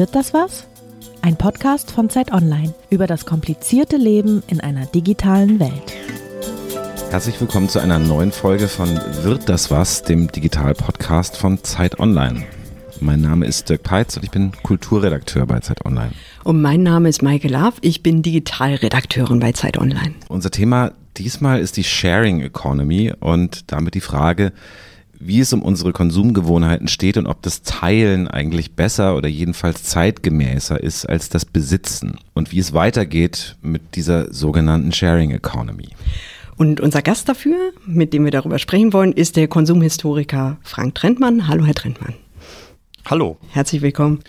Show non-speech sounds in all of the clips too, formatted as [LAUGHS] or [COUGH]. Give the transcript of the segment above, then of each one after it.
Wird das was? Ein Podcast von Zeit Online über das komplizierte Leben in einer digitalen Welt. Herzlich willkommen zu einer neuen Folge von Wird das was, dem Digital-Podcast von Zeit Online. Mein Name ist Dirk Peitz und ich bin Kulturredakteur bei Zeit Online. Und mein Name ist Maike Love, ich bin Digitalredakteurin bei Zeit Online. Unser Thema diesmal ist die Sharing Economy und damit die Frage, wie es um unsere Konsumgewohnheiten steht und ob das Teilen eigentlich besser oder jedenfalls zeitgemäßer ist als das Besitzen und wie es weitergeht mit dieser sogenannten Sharing Economy. Und unser Gast dafür, mit dem wir darüber sprechen wollen, ist der Konsumhistoriker Frank Trentmann. Hallo, Herr Trentmann. Hallo. Herzlich willkommen.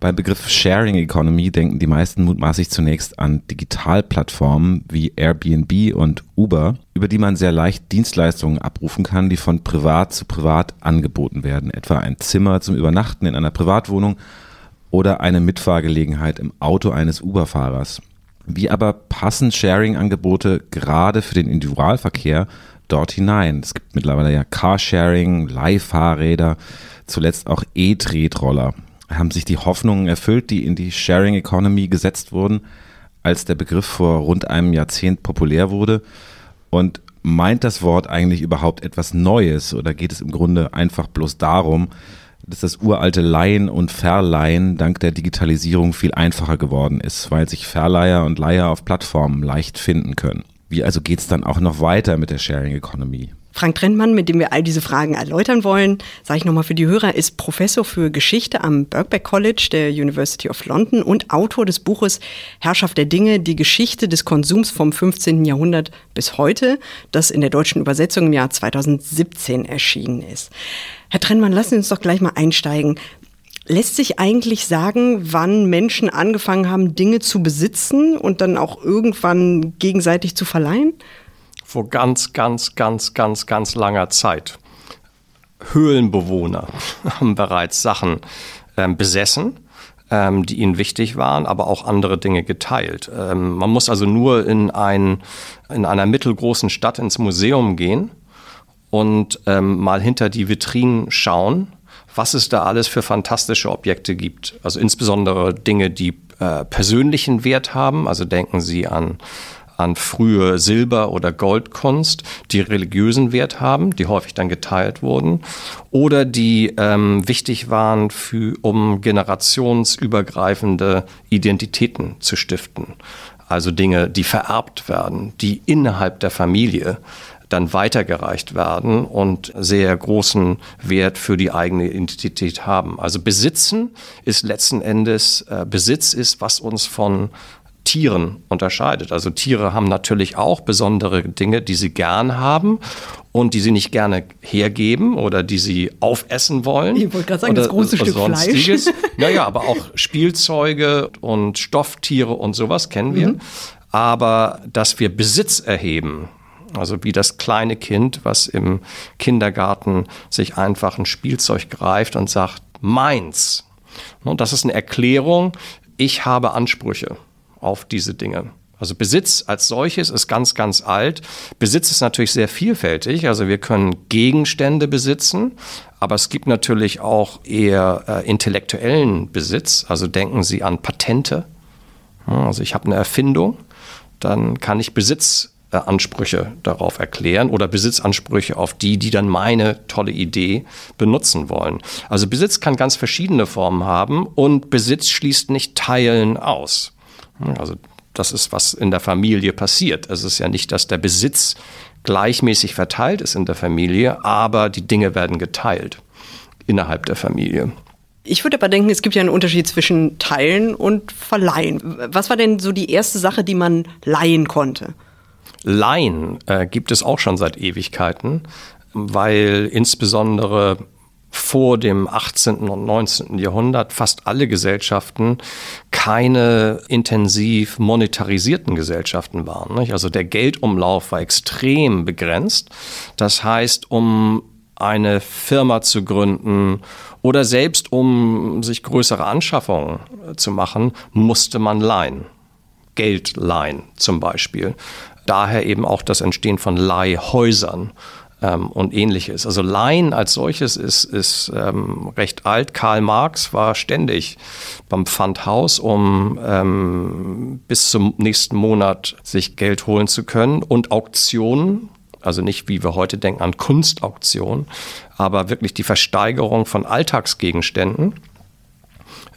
Beim Begriff Sharing Economy denken die meisten mutmaßlich zunächst an Digitalplattformen wie Airbnb und Uber, über die man sehr leicht Dienstleistungen abrufen kann, die von privat zu privat angeboten werden, etwa ein Zimmer zum Übernachten in einer Privatwohnung oder eine Mitfahrgelegenheit im Auto eines Uber-Fahrers. Wie aber passen Sharing-Angebote gerade für den Individualverkehr dort hinein? Es gibt mittlerweile ja Carsharing, Leihfahrräder, zuletzt auch E-Tretroller haben sich die Hoffnungen erfüllt, die in die Sharing Economy gesetzt wurden, als der Begriff vor rund einem Jahrzehnt populär wurde? Und meint das Wort eigentlich überhaupt etwas Neues oder geht es im Grunde einfach bloß darum, dass das uralte Leihen und Verleihen dank der Digitalisierung viel einfacher geworden ist, weil sich Verleiher und Leiher auf Plattformen leicht finden können? Wie also geht es dann auch noch weiter mit der Sharing Economy? Frank Trentmann, mit dem wir all diese Fragen erläutern wollen, sage ich nochmal für die Hörer, ist Professor für Geschichte am Birkbeck College der University of London und Autor des Buches Herrschaft der Dinge, die Geschichte des Konsums vom 15. Jahrhundert bis heute, das in der deutschen Übersetzung im Jahr 2017 erschienen ist. Herr Trentmann, lassen Sie uns doch gleich mal einsteigen. Lässt sich eigentlich sagen, wann Menschen angefangen haben, Dinge zu besitzen und dann auch irgendwann gegenseitig zu verleihen? Vor ganz, ganz, ganz, ganz, ganz langer Zeit. Höhlenbewohner [LAUGHS] haben bereits Sachen ähm, besessen, ähm, die ihnen wichtig waren, aber auch andere Dinge geteilt. Ähm, man muss also nur in, ein, in einer mittelgroßen Stadt ins Museum gehen und ähm, mal hinter die Vitrinen schauen, was es da alles für fantastische Objekte gibt. Also insbesondere Dinge, die äh, persönlichen Wert haben. Also denken Sie an an frühe Silber- oder Goldkunst, die religiösen Wert haben, die häufig dann geteilt wurden, oder die ähm, wichtig waren, für, um generationsübergreifende Identitäten zu stiften. Also Dinge, die vererbt werden, die innerhalb der Familie dann weitergereicht werden und sehr großen Wert für die eigene Identität haben. Also Besitzen ist letzten Endes, äh, Besitz ist, was uns von Tieren unterscheidet. Also Tiere haben natürlich auch besondere Dinge, die sie gern haben und die sie nicht gerne hergeben oder die sie aufessen wollen. Ich wollte gerade sagen, das große Stück sonstiges. Fleisch. [LAUGHS] Naja, aber auch Spielzeuge und Stofftiere und sowas kennen wir. Mhm. Aber dass wir Besitz erheben, also wie das kleine Kind, was im Kindergarten sich einfach ein Spielzeug greift und sagt, meins. Und das ist eine Erklärung, ich habe Ansprüche auf diese Dinge. Also Besitz als solches ist ganz, ganz alt. Besitz ist natürlich sehr vielfältig. Also wir können Gegenstände besitzen, aber es gibt natürlich auch eher äh, intellektuellen Besitz. Also denken Sie an Patente. Also ich habe eine Erfindung, dann kann ich Besitzansprüche darauf erklären oder Besitzansprüche auf die, die dann meine tolle Idee benutzen wollen. Also Besitz kann ganz verschiedene Formen haben und Besitz schließt nicht Teilen aus. Also das ist, was in der Familie passiert. Es ist ja nicht, dass der Besitz gleichmäßig verteilt ist in der Familie, aber die Dinge werden geteilt innerhalb der Familie. Ich würde aber denken, es gibt ja einen Unterschied zwischen Teilen und Verleihen. Was war denn so die erste Sache, die man leihen konnte? Leihen äh, gibt es auch schon seit Ewigkeiten, weil insbesondere vor dem 18. und 19. Jahrhundert fast alle Gesellschaften keine intensiv monetarisierten Gesellschaften waren. Nicht? Also der Geldumlauf war extrem begrenzt. Das heißt, um eine Firma zu gründen oder selbst um sich größere Anschaffungen zu machen, musste man leihen. Geld leihen zum Beispiel. Daher eben auch das Entstehen von Leihhäusern ähm, und ähnliches. Also Line als solches ist, ist ähm, recht alt. Karl Marx war ständig beim Pfandhaus, um ähm, bis zum nächsten Monat sich Geld holen zu können und Auktionen. Also nicht, wie wir heute denken, an Kunstauktionen, aber wirklich die Versteigerung von Alltagsgegenständen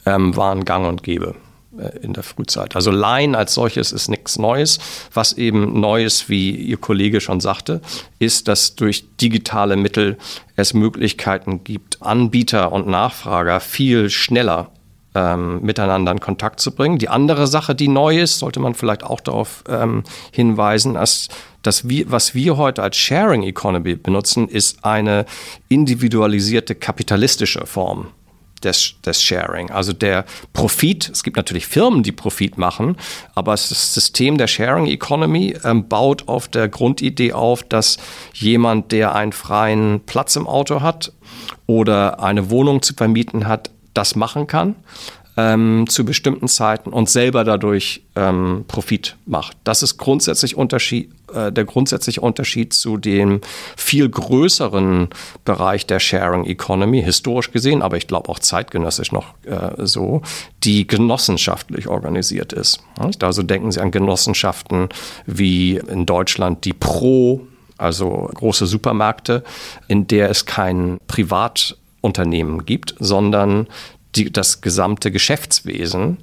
ähm, waren gang und gäbe. Äh, in der Frühzeit. Also Line als solches ist nichts Neues. Was eben Neues, wie Ihr Kollege schon sagte, ist, dass durch digitale Mittel es Möglichkeiten gibt, Anbieter und Nachfrager viel schneller ähm, miteinander in Kontakt zu bringen. Die andere Sache, die neu ist, sollte man vielleicht auch darauf ähm, hinweisen, dass wir, was wir heute als Sharing Economy benutzen, ist eine individualisierte kapitalistische Form des, des Sharing. Also der Profit, es gibt natürlich Firmen, die Profit machen, aber das System der Sharing Economy ähm, baut auf der Grundidee auf, dass jemand, der einen freien Platz im Auto hat oder eine Wohnung zu vermieten hat, das machen kann ähm, zu bestimmten Zeiten und selber dadurch ähm, Profit macht. Das ist grundsätzlich Unterschied, äh, der grundsätzliche Unterschied zu dem viel größeren Bereich der Sharing Economy, historisch gesehen, aber ich glaube auch zeitgenössisch noch äh, so, die genossenschaftlich organisiert ist. Also denken Sie an Genossenschaften wie in Deutschland die Pro, also große Supermärkte, in der es kein Privatunternehmen gibt, sondern die, das gesamte Geschäftswesen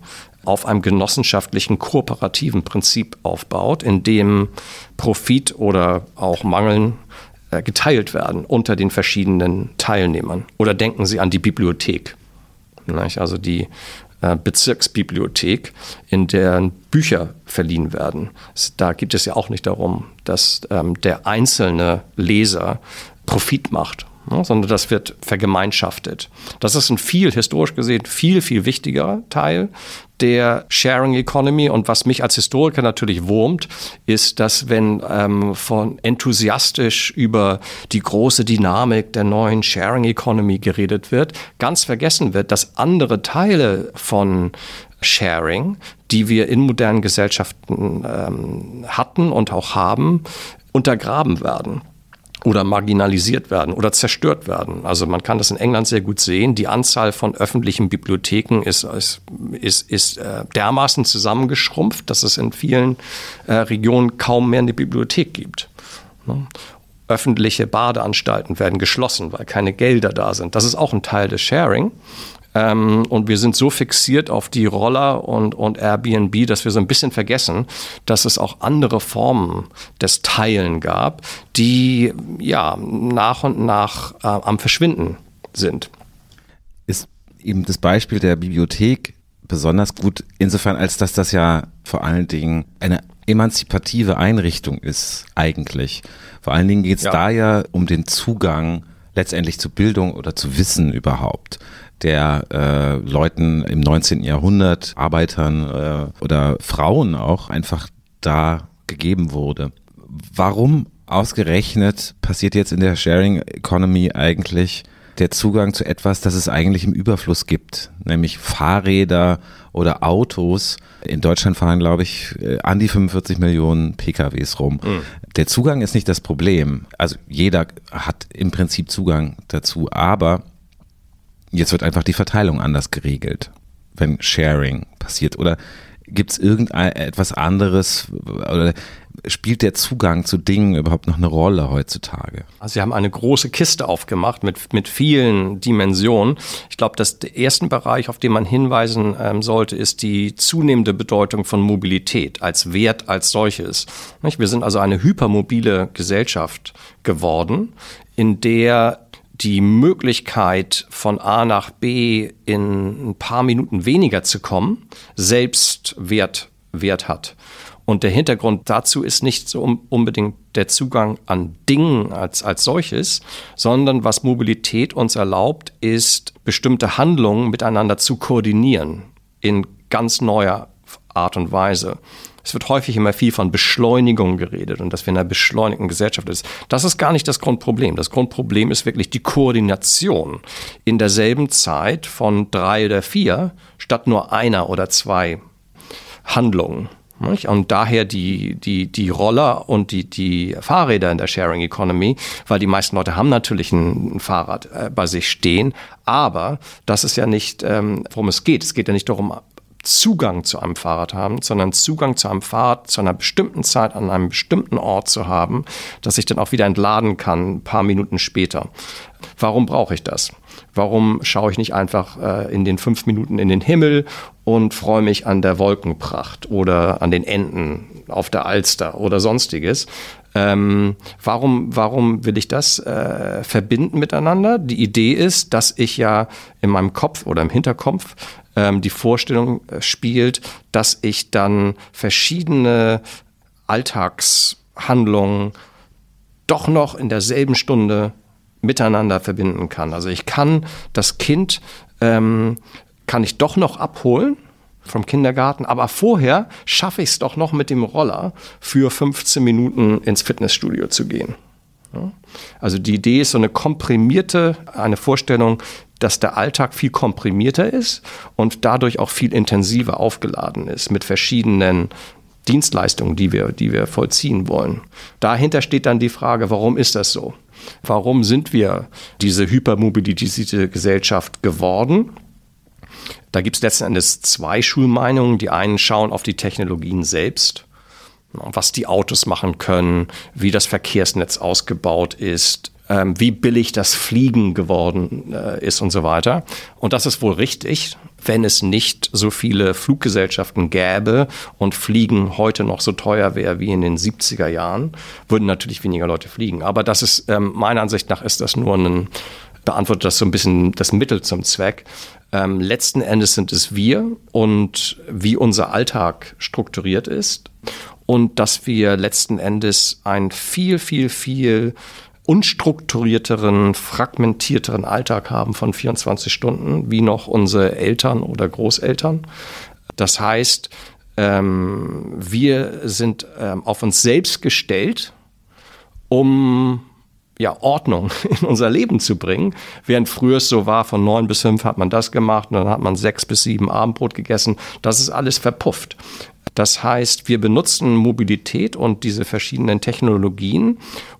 auf einem genossenschaftlichen, kooperativen Prinzip aufbaut, in dem Profit oder auch Mangeln äh, geteilt werden unter den verschiedenen Teilnehmern. Oder denken Sie an die Bibliothek, also die äh, Bezirksbibliothek, in der Bücher verliehen werden. Da geht es ja auch nicht darum, dass ähm, der einzelne Leser Profit macht ne, sondern das wird vergemeinschaftet. Das ist ein viel, historisch gesehen, viel, viel wichtigerer Teil der Sharing Economy. Und was mich als Historiker natürlich wurmt, ist, dass wenn ähm, von enthusiastisch über die große Dynamik der neuen Sharing Economy geredet wird, ganz vergessen wird, dass andere Teile von Sharing, die wir in modernen Gesellschaften ähm, hatten und auch haben, untergraben werden oder marginalisiert werden oder zerstört werden. Also man kann das in England sehr gut sehen. Die Anzahl von öffentlichen Bibliotheken ist, ist, ist, ist äh, dermaßen zusammengeschrumpft, dass es in vielen äh, Regionen kaum mehr eine Bibliothek gibt. Ne? Öffentliche Badeanstalten werden geschlossen, weil keine Gelder da sind. Das ist auch ein Teil des Sharing. Ähm, und wir sind so fixiert auf die Roller und, und Airbnb, dass wir so ein bisschen vergessen, dass es auch andere Formen des Teilen gab, die ja nach und nach äh, am Verschwinden sind. Ist eben das Beispiel der Bibliothek besonders gut, insofern als dass das ja vor allen Dingen eine emanzipative Einrichtung ist, eigentlich. Vor allen Dingen geht es ja. da ja um den Zugang letztendlich zu Bildung oder zu Wissen überhaupt der äh, Leuten im 19. Jahrhundert, Arbeitern äh, oder Frauen auch einfach da gegeben wurde. Warum ausgerechnet passiert jetzt in der Sharing Economy eigentlich der Zugang zu etwas, das es eigentlich im Überfluss gibt, nämlich Fahrräder oder Autos. In Deutschland fahren, glaube ich, äh, an die 45 Millionen PKWs rum. Mhm. Der Zugang ist nicht das Problem. Also jeder hat im Prinzip Zugang dazu, aber Jetzt wird einfach die Verteilung anders geregelt, wenn Sharing passiert. Oder gibt es irgendetwas anderes oder spielt der Zugang zu Dingen überhaupt noch eine Rolle heutzutage? Also Sie haben eine große Kiste aufgemacht mit, mit vielen Dimensionen. Ich glaube, dass der erste Bereich, auf den man hinweisen ähm, sollte, ist die zunehmende Bedeutung von Mobilität als Wert als solches. Wir sind also eine hypermobile Gesellschaft geworden, in der die Möglichkeit, von A nach B in ein paar Minuten weniger zu kommen, selbst Wert, Wert hat. Und der Hintergrund dazu ist nicht so unbedingt der Zugang an Dingen als, als solches, sondern was Mobilität uns erlaubt, ist bestimmte Handlungen miteinander zu koordinieren in ganz neuer Art und Weise. Es wird häufig immer viel von Beschleunigung geredet und dass wir in einer beschleunigten Gesellschaft ist. Das ist gar nicht das Grundproblem. Das Grundproblem ist wirklich die Koordination in derselben Zeit von drei oder vier statt nur einer oder zwei Handlungen. Und daher die, die, die Roller und die, die Fahrräder in der Sharing Economy, weil die meisten Leute haben natürlich ein, ein Fahrrad äh, bei sich stehen, aber das ist ja nicht, ähm, worum es geht. Es geht ja nicht darum, Zugang zu einem Fahrrad haben, sondern Zugang zu einem Fahrrad zu einer bestimmten Zeit an einem bestimmten Ort zu haben, dass ich dann auch wieder entladen kann, ein paar Minuten später. Warum brauche ich das? Warum schaue ich nicht einfach äh, in den fünf Minuten in den Himmel und freue mich an der Wolkenpracht oder an den Enten auf der Alster oder sonstiges? Ähm, warum, warum will ich das äh, verbinden miteinander? Die Idee ist, dass ich ja in meinem Kopf oder im Hinterkopf ähm, die Vorstellung äh, spielt, dass ich dann verschiedene Alltagshandlungen doch noch in derselben Stunde miteinander verbinden kann. Also ich kann das Kind, ähm, kann ich doch noch abholen vom Kindergarten, aber vorher schaffe ich es doch noch mit dem Roller für 15 Minuten ins Fitnessstudio zu gehen. Also die Idee ist so eine komprimierte, eine Vorstellung, dass der Alltag viel komprimierter ist und dadurch auch viel intensiver aufgeladen ist mit verschiedenen Dienstleistungen, die wir, die wir vollziehen wollen. Dahinter steht dann die Frage, warum ist das so? Warum sind wir diese hypermobilisierte Gesellschaft geworden? Da gibt es letzten Endes zwei Schulmeinungen. Die einen schauen auf die Technologien selbst, was die Autos machen können, wie das Verkehrsnetz ausgebaut ist, ähm, wie billig das Fliegen geworden äh, ist und so weiter. Und das ist wohl richtig, wenn es nicht so viele Fluggesellschaften gäbe und Fliegen heute noch so teuer wäre wie in den 70er Jahren, würden natürlich weniger Leute fliegen. Aber das ist, ähm, meiner Ansicht nach, ist das nur ein, beantwortet das so ein bisschen das Mittel zum Zweck. Ähm, letzten Endes sind es wir und wie unser Alltag strukturiert ist und dass wir letzten Endes ein viel, viel, viel unstrukturierteren, fragmentierteren Alltag haben von 24 Stunden, wie noch unsere Eltern oder Großeltern. Das heißt, ähm, wir sind ähm, auf uns selbst gestellt, um ja, Ordnung [LAUGHS] in unser Leben zu bringen. Während früher es so war, von neun bis fünf hat man das gemacht und dann hat man sechs bis sieben Abendbrot gegessen. Das ist alles verpufft. Das heißt, wir benutzen Mobilität und diese verschiedenen Technologien,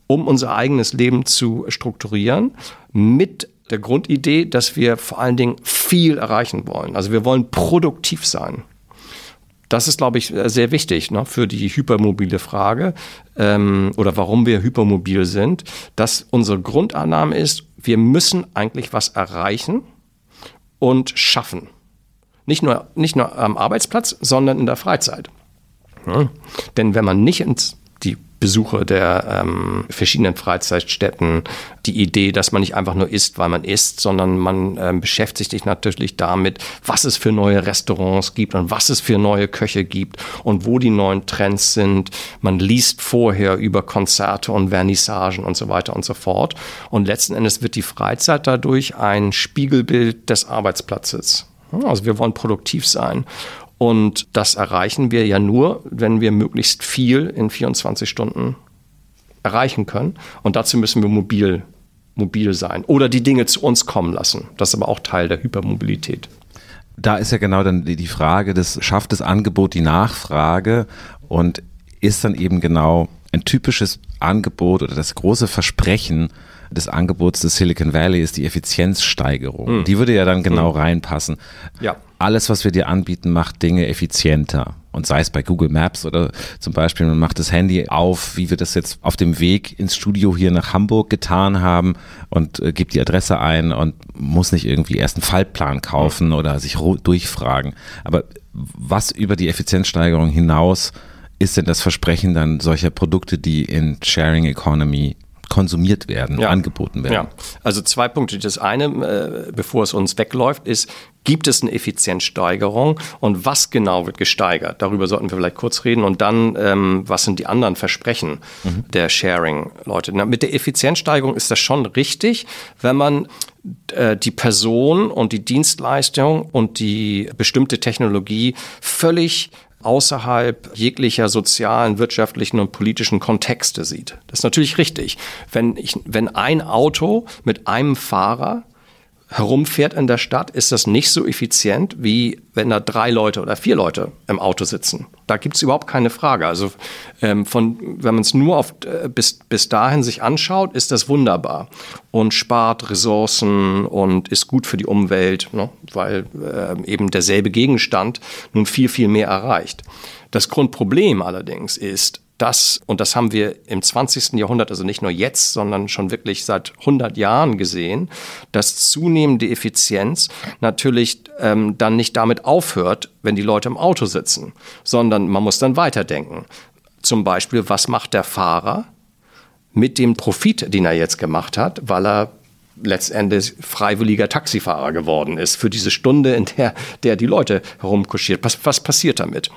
um unser eigenes Leben zu strukturieren, mit der Grundidee, dass wir vor allen Dingen viel erreichen wollen. Also wir wollen produktiv sein. Das ist, glaube ich, sehr wichtig ne, für die hypermobile Frage ähm, oder warum wir hypermobil sind, dass unsere Grundannahme ist, wir müssen eigentlich was erreichen und schaffen. Nicht nur, nicht nur am Arbeitsplatz, sondern in der Freizeit. Ja? Denn wenn man nicht ins die Besucher der ähm, verschiedenen Freizeitstätten die Idee, dass man nicht einfach nur isst, weil man isst, sondern man ähm, beschäftigt sich natürlich damit, was es für neue Restaurants gibt und was es für neue Köche gibt und wo die neuen Trends sind. Man liest vorher über Konzerte und Vernissagen und so weiter und so fort. Und letzten Endes wird die Freizeit dadurch ein Spiegelbild des Arbeitsplatzes. Also wir wollen produktiv sein. Und das erreichen wir ja nur, wenn wir möglichst viel in 24 Stunden erreichen können. Und dazu müssen wir mobil, mobil sein oder die Dinge zu uns kommen lassen. Das ist aber auch Teil der Hypermobilität. Da ist ja genau dann die Frage, das schafft das Angebot die Nachfrage und ist dann eben genau ein typisches Angebot oder das große Versprechen des Angebots des Silicon Valley ist die Effizienzsteigerung. Mhm. Die würde ja dann genau mhm. reinpassen. Ja. Alles, was wir dir anbieten, macht Dinge effizienter. Und sei es bei Google Maps oder zum Beispiel, man macht das Handy auf, wie wir das jetzt auf dem Weg ins Studio hier nach Hamburg getan haben und äh, gibt die Adresse ein und muss nicht irgendwie erst einen Fallplan kaufen mhm. oder sich durchfragen. Aber was über die Effizienzsteigerung hinaus ist denn das Versprechen dann solcher Produkte, die in Sharing Economy konsumiert werden, ja. angeboten werden. Ja, also zwei Punkte. Das eine, äh, bevor es uns wegläuft, ist, gibt es eine Effizienzsteigerung und was genau wird gesteigert? Darüber sollten wir vielleicht kurz reden und dann, ähm, was sind die anderen Versprechen mhm. der Sharing-Leute? Mit der Effizienzsteigerung ist das schon richtig, wenn man äh, die Person und die Dienstleistung und die bestimmte Technologie völlig außerhalb jeglicher sozialen, wirtschaftlichen und politischen Kontexte sieht. Das ist natürlich richtig. Wenn, ich, wenn ein Auto mit einem Fahrer herumfährt in der Stadt, ist das nicht so effizient, wie wenn da drei Leute oder vier Leute im Auto sitzen. Da gibt es überhaupt keine Frage. Also ähm, von, wenn man es nur auf, äh, bis, bis dahin sich anschaut, ist das wunderbar und spart Ressourcen und ist gut für die Umwelt, ne? weil äh, eben derselbe Gegenstand nun viel, viel mehr erreicht. Das Grundproblem allerdings ist, das, und das haben wir im 20. Jahrhundert, also nicht nur jetzt, sondern schon wirklich seit 100 Jahren gesehen, dass zunehmende Effizienz natürlich ähm, dann nicht damit aufhört, wenn die Leute im Auto sitzen, sondern man muss dann weiterdenken. Zum Beispiel, was macht der Fahrer mit dem Profit, den er jetzt gemacht hat, weil er letztendlich freiwilliger Taxifahrer geworden ist für diese Stunde, in der, der die Leute herumkuschiert. Was, was passiert damit?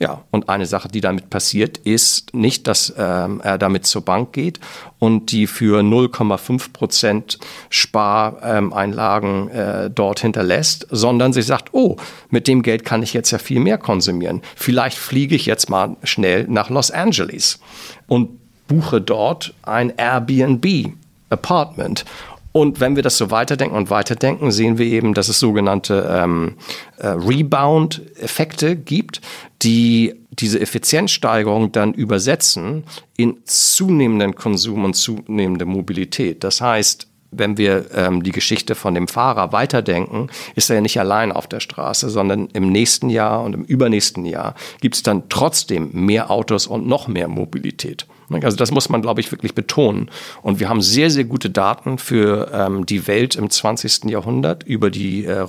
Ja, und eine Sache, die damit passiert, ist nicht, dass ähm, er damit zur Bank geht und die für 0,5 Prozent Spareinlagen äh, dort hinterlässt, sondern sie sagt, oh, mit dem Geld kann ich jetzt ja viel mehr konsumieren. Vielleicht fliege ich jetzt mal schnell nach Los Angeles und buche dort ein Airbnb Apartment und wenn wir das so weiterdenken und weiterdenken, sehen wir eben, dass es sogenannte ähm, äh, Rebound-Effekte gibt, die diese Effizienzsteigerung dann übersetzen in zunehmenden Konsum und zunehmende Mobilität. Das heißt, wenn wir ähm, die Geschichte von dem Fahrer weiterdenken, ist er ja nicht allein auf der Straße, sondern im nächsten Jahr und im übernächsten Jahr gibt es dann trotzdem mehr Autos und noch mehr Mobilität. Also das muss man, glaube ich, wirklich betonen. Und wir haben sehr, sehr gute Daten für ähm, die Welt im 20. Jahrhundert über die äh,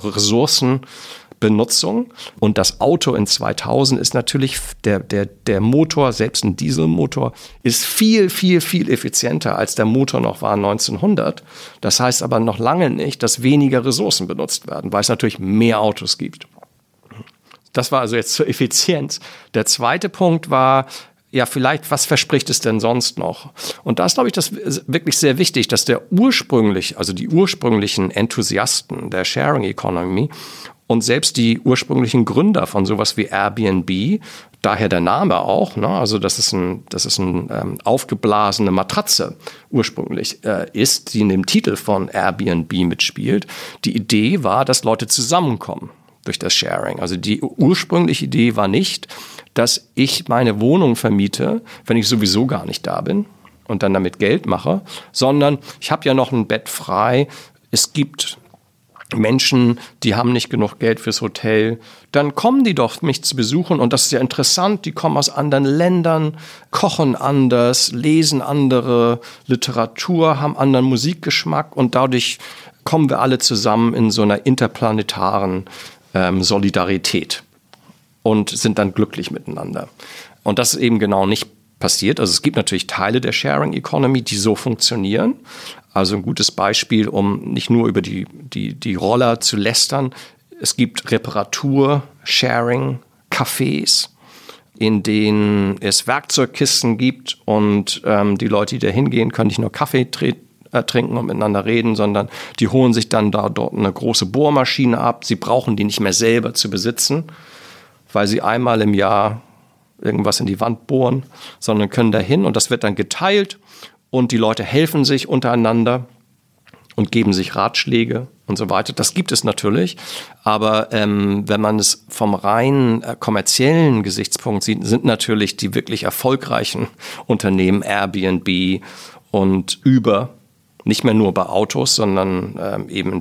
Ressourcenbenutzung. Und das Auto in 2000 ist natürlich, der, der, der Motor, selbst ein Dieselmotor, ist viel, viel, viel effizienter als der Motor noch war 1900. Das heißt aber noch lange nicht, dass weniger Ressourcen benutzt werden, weil es natürlich mehr Autos gibt. Das war also jetzt zur Effizienz. Der zweite Punkt war, ja, vielleicht, was verspricht es denn sonst noch? Und da ist, glaube ich, das wirklich sehr wichtig, dass der ursprünglich, also die ursprünglichen Enthusiasten der Sharing Economy und selbst die ursprünglichen Gründer von sowas wie Airbnb, daher der Name auch, ne? also das ist ein, das ist ein ähm, aufgeblasene Matratze ursprünglich äh, ist, die in dem Titel von Airbnb mitspielt. Die Idee war, dass Leute zusammenkommen durch das Sharing. Also die ursprüngliche Idee war nicht, dass ich meine Wohnung vermiete, wenn ich sowieso gar nicht da bin und dann damit Geld mache, sondern ich habe ja noch ein Bett frei. Es gibt Menschen, die haben nicht genug Geld fürs Hotel, dann kommen die doch mich zu besuchen und das ist ja interessant, die kommen aus anderen Ländern, kochen anders, lesen andere Literatur, haben anderen Musikgeschmack und dadurch kommen wir alle zusammen in so einer interplanetaren ähm, Solidarität und sind dann glücklich miteinander. Und das ist eben genau nicht passiert. Also es gibt natürlich Teile der Sharing Economy, die so funktionieren. Also ein gutes Beispiel, um nicht nur über die, die, die Roller zu lästern. Es gibt Reparatur-Sharing-Cafés, in denen es Werkzeugkisten gibt und ähm, die Leute, die da hingehen, können nicht nur Kaffee treten äh, trinken und miteinander reden, sondern die holen sich dann da dort eine große Bohrmaschine ab. Sie brauchen die nicht mehr selber zu besitzen, weil sie einmal im Jahr irgendwas in die Wand bohren, sondern können dahin und das wird dann geteilt und die Leute helfen sich untereinander und geben sich Ratschläge und so weiter. Das gibt es natürlich, aber ähm, wenn man es vom rein äh, kommerziellen Gesichtspunkt sieht, sind natürlich die wirklich erfolgreichen [LAUGHS] Unternehmen Airbnb und Uber nicht mehr nur bei Autos, sondern ähm, eben in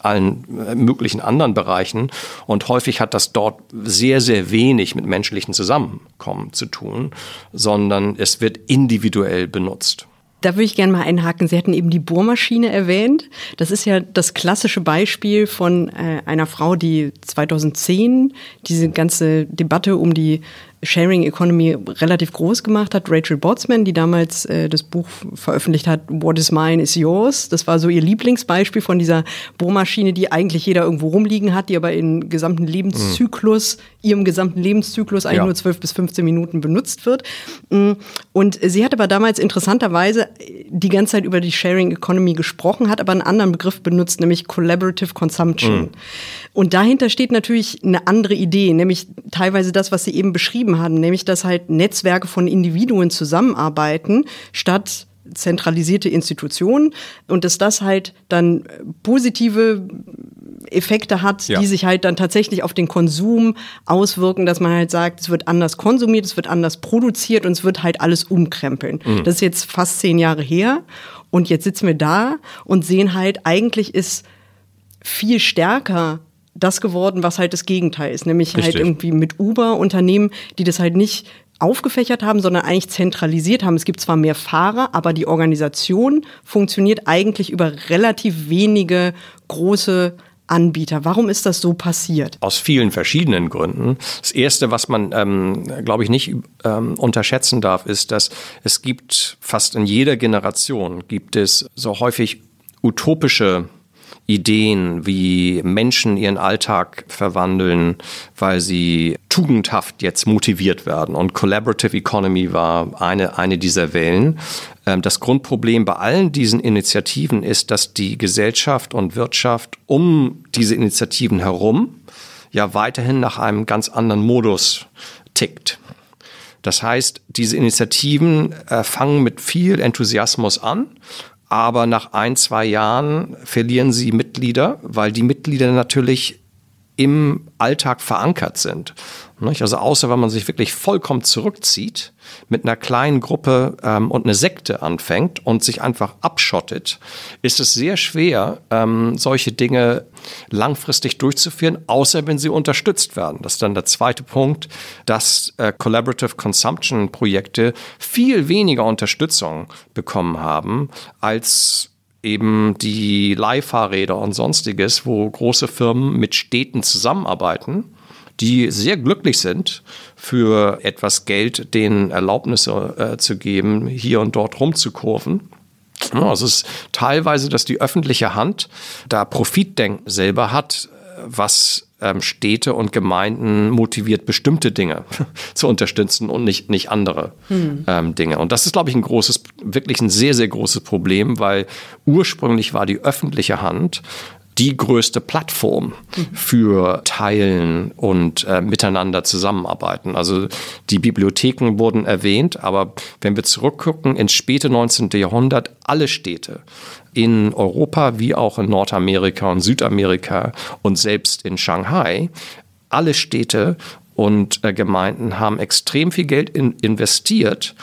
allen äh, möglichen anderen Bereichen. Und häufig hat das dort sehr, sehr wenig mit menschlichen Zusammenkommen zu tun, sondern es wird individuell benutzt. Da würde ich gerne mal einhaken. Sie hatten eben die Bohrmaschine erwähnt. Das ist ja das klassische Beispiel von äh, einer Frau, die 2010 diese ganze Debatte um die Sharing Economy relativ groß gemacht hat. Rachel Botsman, die damals äh, das Buch veröffentlicht hat, What is mine is yours. Das war so ihr Lieblingsbeispiel von dieser Bohrmaschine, die eigentlich jeder irgendwo rumliegen hat, die aber im gesamten Lebenszyklus, mhm. Ihrem gesamten Lebenszyklus eigentlich ja. nur 12 bis 15 Minuten benutzt wird. Mm, und sie hat aber damals interessanterweise die ganze Zeit über die Sharing Economy gesprochen, hat aber einen anderen Begriff benutzt, nämlich Collaborative Consumption. Mhm. Und dahinter steht natürlich eine andere Idee, nämlich teilweise das, was Sie eben beschrieben haben, nämlich dass halt Netzwerke von Individuen zusammenarbeiten, statt zentralisierte Institutionen und dass das halt dann positive Effekte hat, ja. die sich halt dann tatsächlich auf den Konsum auswirken, dass man halt sagt, es wird anders konsumiert, es wird anders produziert und es wird halt alles umkrempeln. Mhm. Das ist jetzt fast zehn Jahre her und jetzt sitzen wir da und sehen halt, eigentlich ist viel stärker das geworden, was halt das Gegenteil ist, nämlich halt Richtig. halt irgendwie mit Uber Unternehmen, die das halt nicht aufgefächert haben, sondern eigentlich zentralisiert haben. Es gibt zwar mehr Fahrer, aber die Organisation funktioniert eigentlich über relativ wenige große Anbieter. Warum ist das so passiert? Aus vielen verschiedenen Gründen. Das Erste, was man, ähm, glaube ich, nicht ähm, unterschätzen darf, ist, dass es gibt fast in jeder Generation gibt es so häufig utopische Ideen, wie Menschen ihren Alltag verwandeln, weil sie tugendhaft jetzt motiviert werden. Und Collaborative Economy war eine, eine dieser Wellen. Ähm, das Grundproblem bei allen diesen Initiativen ist, dass die Gesellschaft und Wirtschaft um diese Initiativen herum ja weiterhin nach einem ganz anderen Modus tickt. Das heißt, diese Initiativen äh, fangen mit viel Enthusiasmus an aber nach ein, zwei Jahren verlieren sie Mitglieder, weil die Mitglieder natürlich im Alltag verankert sind. Also außer wenn man sich wirklich vollkommen zurückzieht, mit einer kleinen Gruppe ähm, und eine Sekte anfängt und sich einfach abschottet, ist es sehr schwer, ähm, solche Dinge langfristig durchzuführen, außer wenn sie unterstützt werden. Das ist dann der zweite Punkt, dass äh, Collaborative Consumption Projekte viel weniger Unterstützung bekommen haben als eben die Leihfahrräder und sonstiges, wo große Firmen mit Städten zusammenarbeiten, die sehr glücklich sind, für etwas Geld denen Erlaubnisse äh, zu geben, hier und dort rumzukurven. Ja, es ist teilweise, dass die öffentliche Hand da Profitdenken selber hat, was ähm, Städte und Gemeinden motiviert, bestimmte Dinge [LAUGHS] zu unterstützen und nicht, nicht andere hm. ähm, Dinge. Und das ist, glaube ich, ein großes, wirklich ein sehr, sehr großes Problem, weil ursprünglich war die öffentliche Hand die größte Plattform für Teilen und äh, miteinander zusammenarbeiten. Also die Bibliotheken wurden erwähnt, aber wenn wir zurückgucken ins späte 19. Jahrhundert, alle Städte in Europa wie auch in Nordamerika und Südamerika und selbst in Shanghai, alle Städte und äh, Gemeinden haben extrem viel Geld in, investiert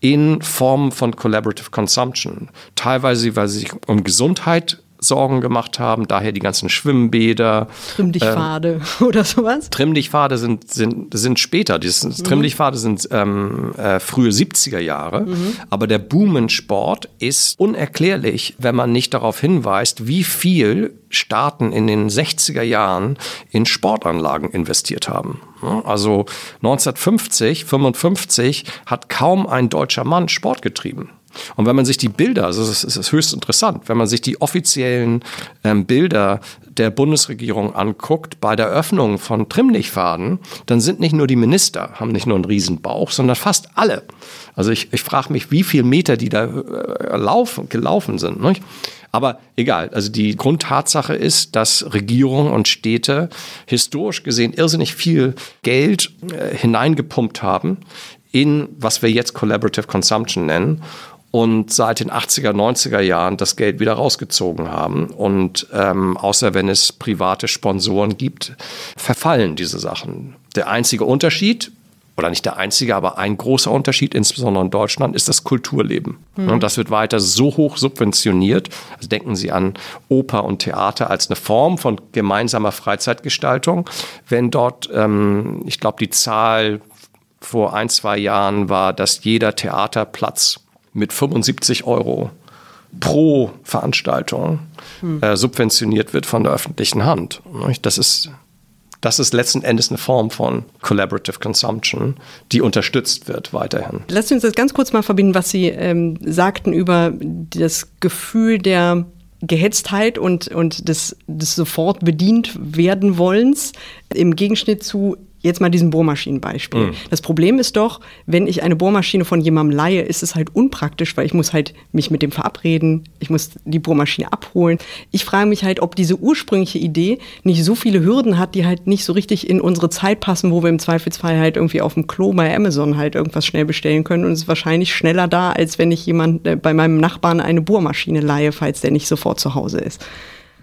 in Formen von Collaborative Consumption. Teilweise, weil sie sich um Gesundheit Sorgen gemacht haben, daher die ganzen Schwimmbäder. Trimmdichtpfade äh, [LAUGHS] oder sowas? Trimmdichtpfade sind, sind, sind später. Die mhm. Trimmdichtpfade sind ähm, äh, frühe 70er Jahre. Mhm. Aber der Boomensport ist unerklärlich, wenn man nicht darauf hinweist, wie viel Staaten in den 60er Jahren in Sportanlagen investiert haben. Also 1950, 55 hat kaum ein deutscher Mann Sport getrieben. Und wenn man sich die Bilder, also es ist höchst interessant, wenn man sich die offiziellen ähm, Bilder der Bundesregierung anguckt bei der Öffnung von Trimmlichtfaden, dann sind nicht nur die Minister, haben nicht nur einen Riesenbauch, sondern fast alle. Also ich, ich frage mich, wie viele Meter die da äh, laufen, gelaufen sind. Nicht? Aber egal, also die Grundtatsache ist, dass Regierungen und Städte historisch gesehen irrsinnig viel Geld äh, hineingepumpt haben in, was wir jetzt Collaborative Consumption nennen und seit den 80er, 90er Jahren das Geld wieder rausgezogen haben. Und ähm, außer wenn es private Sponsoren gibt, verfallen diese Sachen. Der einzige Unterschied, oder nicht der einzige, aber ein großer Unterschied, insbesondere in Deutschland, ist das Kulturleben. Mhm. Und das wird weiter so hoch subventioniert. Also denken Sie an Oper und Theater als eine Form von gemeinsamer Freizeitgestaltung. Wenn dort, ähm, ich glaube, die Zahl vor ein, zwei Jahren war, dass jeder Theaterplatz mit 75 Euro pro Veranstaltung hm. äh, subventioniert wird von der öffentlichen Hand. Das ist, das ist letzten Endes eine Form von Collaborative Consumption, die unterstützt wird weiterhin. Lassen Sie uns das ganz kurz mal verbinden, was Sie ähm, sagten über das Gefühl der Gehetztheit und, und des, des sofort bedient werden wollens im Gegenschnitt zu jetzt mal diesen Bohrmaschinenbeispiel. Mhm. Das Problem ist doch, wenn ich eine Bohrmaschine von jemandem leihe, ist es halt unpraktisch, weil ich muss halt mich mit dem verabreden, ich muss die Bohrmaschine abholen. Ich frage mich halt, ob diese ursprüngliche Idee nicht so viele Hürden hat, die halt nicht so richtig in unsere Zeit passen, wo wir im Zweifelsfall halt irgendwie auf dem Klo bei Amazon halt irgendwas schnell bestellen können und es ist wahrscheinlich schneller da, als wenn ich jemand äh, bei meinem Nachbarn eine Bohrmaschine leihe, falls der nicht sofort zu Hause ist.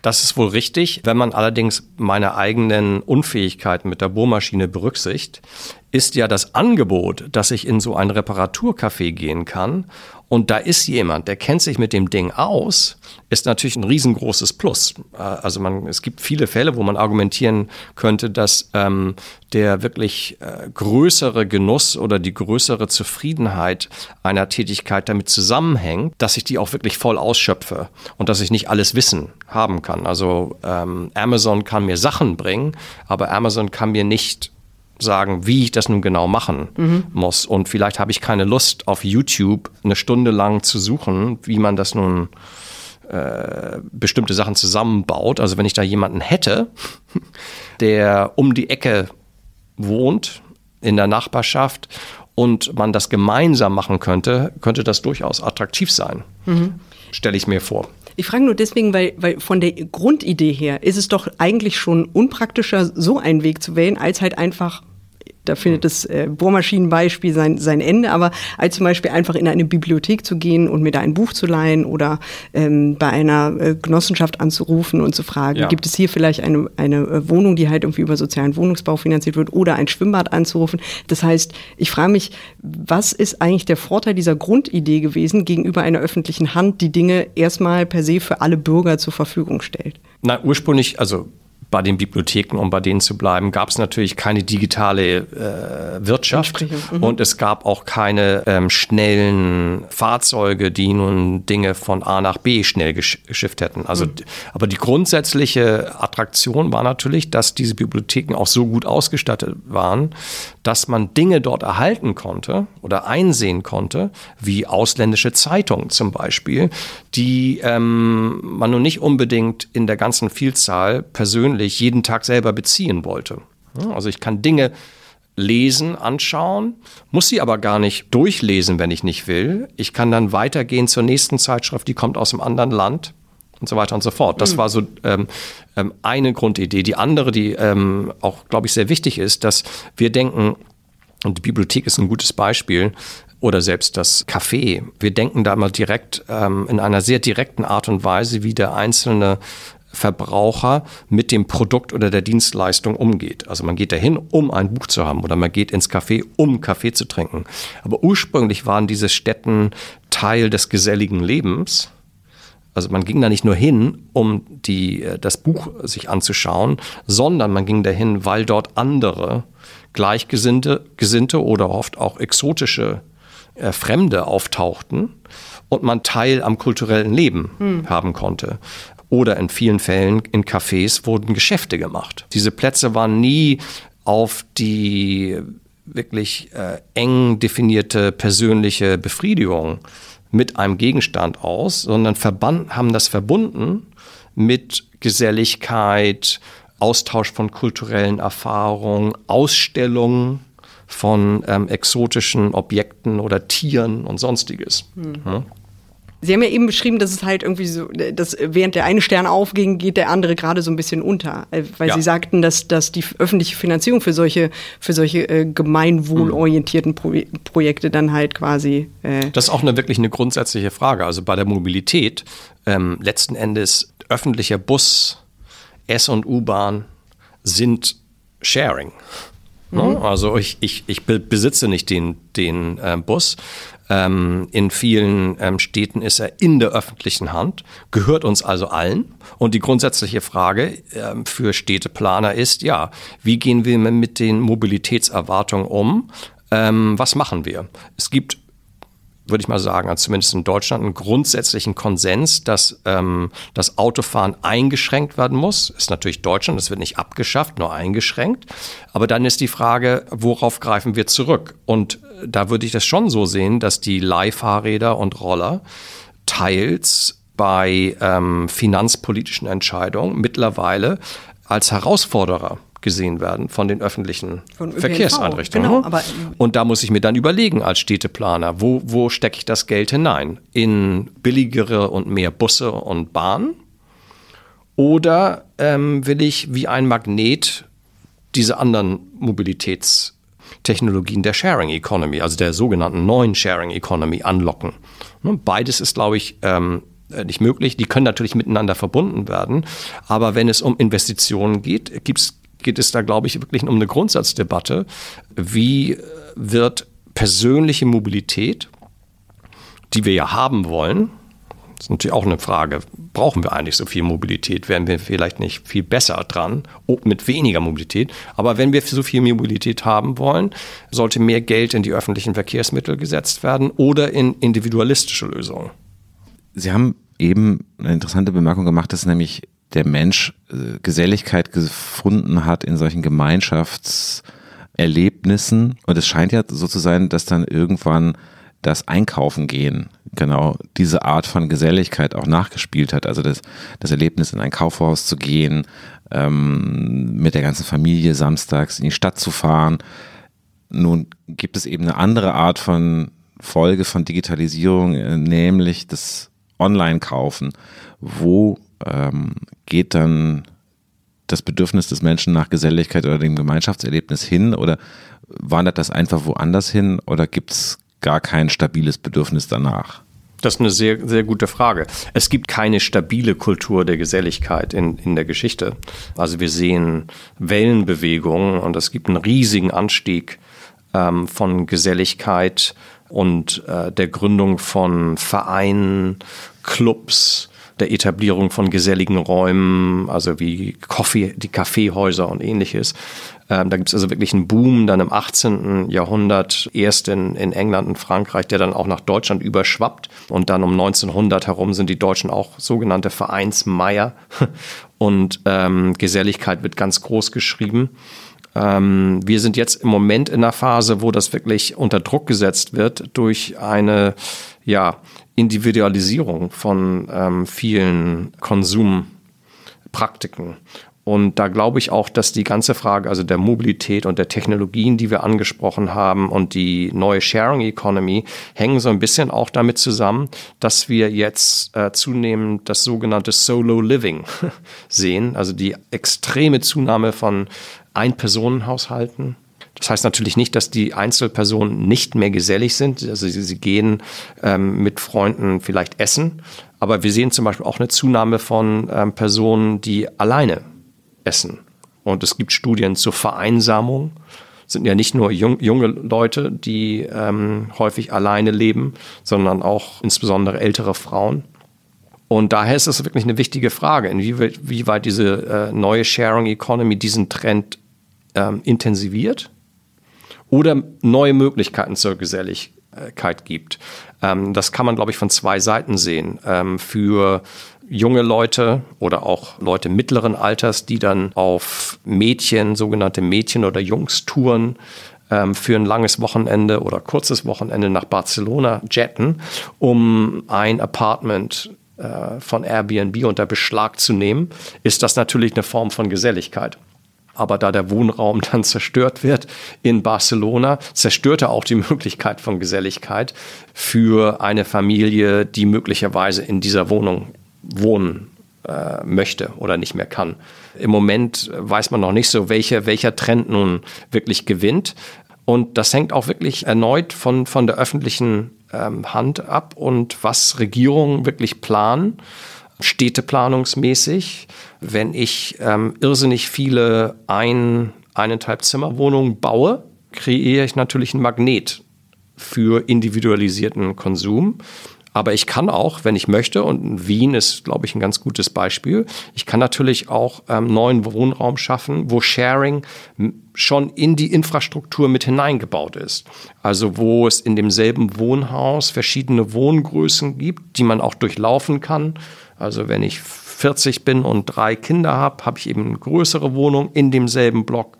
Das ist wohl richtig. Wenn man allerdings meine eigenen Unfähigkeiten mit der Bohrmaschine berücksichtigt, ist ja das Angebot, dass ich in so ein Reparaturcafé gehen kann und da ist jemand, der kennt sich mit dem Ding aus, ist natürlich ein riesengroßes Plus. Äh, also man, es gibt viele Fälle, wo man argumentieren könnte, dass ähm, der wirklich äh, größere Genuss oder die größere Zufriedenheit einer Tätigkeit damit zusammenhängt, dass ich die auch wirklich voll ausschöpfe und dass ich nicht alles Wissen haben kann. Also ähm, Amazon kann mir Sachen bringen, aber Amazon kann mir nicht sagen, wie ich das nun genau machen mhm. muss. Und vielleicht habe ich keine Lust, auf YouTube eine Stunde lang zu suchen, wie man das nun äh, bestimmte Sachen zusammenbaut. Also wenn ich da jemanden hätte, [LAUGHS] der um die Ecke wohnt in der Nachbarschaft und man das gemeinsam machen könnte, könnte das durchaus attraktiv sein. Mhm. Stelle ich mir vor. Ich frage nur deswegen, weil, weil von der Grundidee her ist es doch eigentlich schon unpraktischer, so einen Weg zu wählen, als halt einfach da findet das äh, Bohrmaschinenbeispiel sein, sein Ende, aber als zum Beispiel einfach in eine Bibliothek zu gehen und mir da ein Buch zu leihen oder ähm, bei einer äh, Genossenschaft anzurufen und zu fragen, ja. gibt es hier vielleicht eine, eine äh, Wohnung, die halt irgendwie über sozialen Wohnungsbau finanziert wird oder ein Schwimmbad anzurufen. Das heißt, ich frage mich, was ist eigentlich der Vorteil dieser Grundidee gewesen gegenüber einer öffentlichen Hand, die Dinge erstmal per se für alle Bürger zur Verfügung stellt? Na, ursprünglich, also bei den Bibliotheken, um bei denen zu bleiben, gab es natürlich keine digitale äh, Wirtschaft mhm. und es gab auch keine ähm, schnellen Fahrzeuge, die nun Dinge von A nach B schnell gesch geschifft hätten. Also, mhm. aber die grundsätzliche Attraktion war natürlich, dass diese Bibliotheken auch so gut ausgestattet waren, dass man Dinge dort erhalten konnte oder einsehen konnte, wie ausländische Zeitungen zum Beispiel, die ähm, man nun nicht unbedingt in der ganzen Vielzahl persönlich jeden Tag selber beziehen wollte. Also ich kann Dinge lesen, anschauen, muss sie aber gar nicht durchlesen, wenn ich nicht will. Ich kann dann weitergehen zur nächsten Zeitschrift, die kommt aus einem anderen Land und so weiter und so fort. Das mhm. war so ähm, ähm, eine Grundidee. Die andere, die ähm, auch, glaube ich, sehr wichtig ist, dass wir denken, und die Bibliothek ist ein gutes Beispiel, oder selbst das Café. Wir denken da mal direkt ähm, in einer sehr direkten Art und Weise, wie der einzelne Verbraucher mit dem Produkt oder der Dienstleistung umgeht. Also man geht dahin, um ein Buch zu haben oder man geht ins Café, um Kaffee zu trinken. Aber ursprünglich waren diese Städten Teil des geselligen Lebens also man ging da nicht nur hin, um die, äh, das Buch sich anzuschauen, sondern man ging dahin, weil dort andere Gleichgesinnte Gesinnte oder oft auch exotische äh, Fremde auftauchten und man Teil am kulturellen Leben hm. haben konnte. Oder in vielen Fällen in Cafés wurden Geschäfte gemacht. Diese Plätze waren nie auf die wirklich äh, eng definierte persönliche Befriedigung mit einem Gegenstand aus, sondern verband, haben das verbunden mit Geselligkeit, Austausch von kulturellen Erfahrungen, Ausstellungen von ähm, exotischen Objekten oder Tieren und sonstiges. Mhm. Ja? Sie haben ja eben beschrieben, dass es halt irgendwie so, dass während der eine Stern aufging, geht der andere gerade so ein bisschen unter. Äh, weil ja. Sie sagten, dass, dass die öffentliche Finanzierung für solche, für solche äh, gemeinwohlorientierten Pro Projekte dann halt quasi. Äh das ist auch eine, wirklich eine grundsätzliche Frage. Also bei der Mobilität, ähm, letzten Endes öffentlicher Bus, S- und U-Bahn sind Sharing. Ne? Mhm. Also ich, ich, ich besitze nicht den, den äh, Bus, ähm, in vielen ähm, Städten ist er in der öffentlichen Hand, gehört uns also allen. Und die grundsätzliche Frage ähm, für Städteplaner ist, ja, wie gehen wir mit den Mobilitätserwartungen um? Ähm, was machen wir? Es gibt würde ich mal sagen, also zumindest in Deutschland einen grundsätzlichen Konsens, dass ähm, das Autofahren eingeschränkt werden muss. Ist natürlich Deutschland, das wird nicht abgeschafft, nur eingeschränkt. Aber dann ist die Frage, worauf greifen wir zurück? Und da würde ich das schon so sehen, dass die Leihfahrräder und Roller teils bei ähm, finanzpolitischen Entscheidungen mittlerweile als Herausforderer gesehen werden von den öffentlichen Von Verkehrseinrichtungen. genau, aber- Und da muss ich mir dann überlegen als Städteplaner, wo, wo stecke ich das Geld hinein? In billigere und mehr Busse und Bahnen? Oder ähm, will ich wie ein Magnet diese anderen Mobilitätstechnologien der Sharing Economy, also der sogenannten neuen Sharing Economy, anlocken? Beides ist, glaube ich, ähm, äh, nicht möglich. Die können natürlich miteinander verbunden werden. Aber wenn es um Investitionen geht, gibt's, geht es da, glaube ich, wirklich um eine Grundsatzdebatte. Wie wird persönliche Mobilität, die wir ja haben wollen, das ist natürlich auch eine Frage, brauchen wir eigentlich so viel Mobilität? Wären wir vielleicht nicht viel besser dran oh, mit weniger Mobilität? Aber wenn wir so viel Mobilität haben wollen, sollte mehr Geld in die öffentlichen Verkehrsmittel gesetzt werden oder in individualistische Lösungen. Sie haben eben eine interessante Bemerkung gemacht, dass nämlich der Mensch äh, Geselligkeit gefunden hat in solchen Gemeinschaftserlebnissen. Und es scheint ja so zu sein, dass dann irgendwann das Einkaufen gehen genau diese Art von Geselligkeit auch nachgespielt hat. Also das, das Erlebnis, in ein Kaufhaus zu gehen, ähm, mit der ganzen Familie samstags in die Stadt zu fahren. Nun gibt es eben eine andere Art von Folge von Digitalisierung, äh, nämlich das Online-Kaufen. Wo ähm, geht dann das Bedürfnis des Menschen nach Geselligkeit oder dem Gemeinschaftserlebnis hin oder wandert das einfach woanders hin oder gibt es gar kein stabiles Bedürfnis danach? Das ist eine sehr, sehr gute Frage. Es gibt keine stabile Kultur der Geselligkeit in, in der Geschichte. Also wir sehen Wellenbewegungen und es gibt einen riesigen Anstieg ähm, von Geselligkeit und äh, der Gründung von Vereinen, Clubs, der Etablierung von geselligen Räumen, also wie Coffee, die Kaffeehäuser und ähnliches. Ähm, da gibt es also wirklich einen Boom dann im 18. Jahrhundert, erst in, in England und Frankreich, der dann auch nach Deutschland überschwappt. Und dann um 1900 herum sind die Deutschen auch sogenannte Vereinsmeier. Und ähm, Geselligkeit wird ganz groß geschrieben. Ähm, wir sind jetzt im Moment in einer Phase, wo das wirklich unter Druck gesetzt wird durch eine ja, Individualisierung von ähm, vielen Konsumpraktiken. Und da glaube ich auch, dass die ganze Frage, also der Mobilität und der Technologien, die wir angesprochen haben und die neue Sharing Economy hängen so ein bisschen auch damit zusammen, dass wir jetzt äh, zunehmend das sogenannte Solo Living [LAUGHS] sehen, also die extreme Zunahme von Ein-Personen-Haushalten. Das heißt natürlich nicht, dass die Einzelpersonen nicht mehr gesellig sind. Also sie, sie gehen ähm, mit Freunden vielleicht essen. Aber wir sehen zum Beispiel auch eine Zunahme von ähm, Personen, die alleine essen. Und es gibt Studien zur Vereinsamung. Es sind ja nicht nur jung, junge Leute, die ähm, häufig alleine leben, sondern auch insbesondere ältere Frauen. Und daher ist es wirklich eine wichtige Frage, inwieweit diese äh, neue Sharing Economy diesen Trend ähm, intensiviert oder neue Möglichkeiten zur Geselligkeit gibt. Ähm, das kann man, glaube ich, von zwei Seiten sehen. Ähm, für junge Leute oder auch Leute mittleren Alters, die dann auf Mädchen, sogenannte Mädchen- oder Jungstouren ähm, für ein langes Wochenende oder kurzes Wochenende nach Barcelona jetten, um ein Apartment äh, von Airbnb unter Beschlag zu nehmen, ist das natürlich eine Form von Geselligkeit. Aber da der Wohnraum [LAUGHS] dann zerstört wird in Barcelona, zerstört er auch die [LAUGHS] Möglichkeit von Geselligkeit für eine Familie, die möglicherweise in dieser Wohnung wohnen äh, möchte oder nicht mehr kann. Im Moment weiß man noch nicht so, welche, welcher Trend nun wirklich gewinnt. Und das hängt auch wirklich erneut von, von der öffentlichen ähm, Hand ab und was Regierungen wirklich planen, städteplanungsmäßig. Wenn ich ähm, irrsinnig viele ein, eineinhalb Zimmerwohnungen baue, kreiere ich natürlich ein Magnet für individualisierten Konsum. Aber ich kann auch, wenn ich möchte, und Wien ist, glaube ich, ein ganz gutes Beispiel, ich kann natürlich auch ähm, neuen Wohnraum schaffen, wo Sharing schon in die Infrastruktur mit hineingebaut ist. Also wo es in demselben Wohnhaus verschiedene Wohngrößen gibt, die man auch durchlaufen kann. Also wenn ich 40 bin und drei Kinder habe, habe ich eben eine größere Wohnung in demselben Block.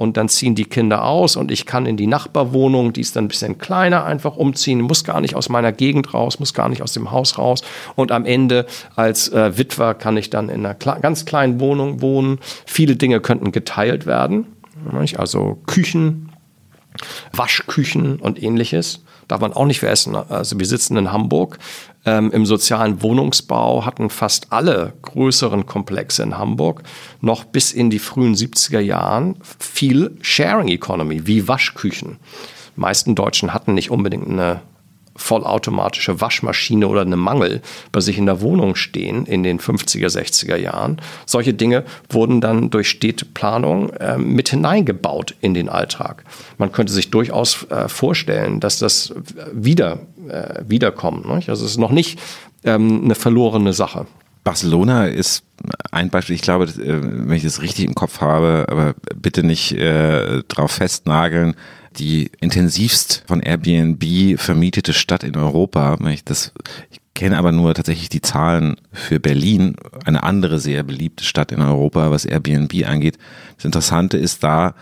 Und dann ziehen die Kinder aus und ich kann in die Nachbarwohnung, die ist dann ein bisschen kleiner, einfach umziehen, muss gar nicht aus meiner Gegend raus, muss gar nicht aus dem Haus raus und am Ende als äh, Witwer kann ich dann in einer ganz kleinen Wohnung wohnen. Viele Dinge könnten geteilt werden, also Küchen, Waschküchen und ähnliches darf man auch nicht veressen. Also wir sitzen in Hamburg. Ähm, Im sozialen Wohnungsbau hatten fast alle größeren Komplexe in Hamburg noch bis in die frühen 70er Jahren viel Sharing Economy, wie Waschküchen. Die meisten Deutschen hatten nicht unbedingt eine vollautomatische Waschmaschine oder eine Mangel bei sich in der Wohnung stehen in den 50er, 60er Jahren. Solche Dinge wurden dann durch Städteplanung äh, mit hineingebaut in den Alltag. Man könnte sich durchaus äh, vorstellen, dass das wieder äh, wiederkommt. Nicht? Also es ist noch nicht ähm, eine verlorene Sache. Barcelona ist ein Beispiel, ich glaube, äh, wenn ich das richtig im Kopf habe, aber bitte nicht äh, drauf festnageln, die intensivst von Airbnb vermietete Stadt in Europa. Ich, das, ich kenne aber nur tatsächlich die Zahlen für Berlin, eine andere sehr beliebte Stadt in Europa, was Airbnb angeht. Das Interessante ist da,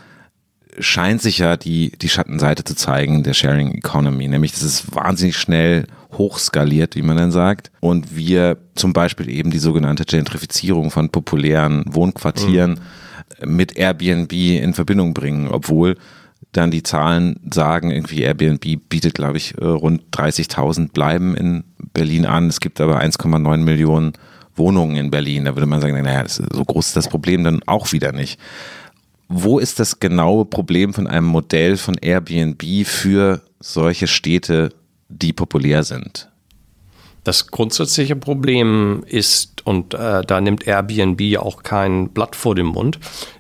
scheint sich ja die, die Schattenseite zu zeigen der Sharing Economy, nämlich dass es wahnsinnig schnell hochskaliert, wie man dann sagt, und wir zum Beispiel eben die sogenannte Gentrifizierung von populären Wohnquartieren mhm. mit Airbnb in Verbindung bringen, obwohl dann die Zahlen sagen, irgendwie Airbnb bietet, glaube ich, äh, rund 30.000 Bleiben in Berlin an. Es gibt aber 1,9 Millionen Wohnungen in Berlin. Da würde man sagen, naja, so groß ist das Problem dann auch wieder nicht. Wo ist das genaue Problem von einem Modell von Airbnb für solche Städte, die populär sind? Das grundsätzliche Problem ist, und äh, da nimmt Airbnb auch kein Blatt vor den Mund,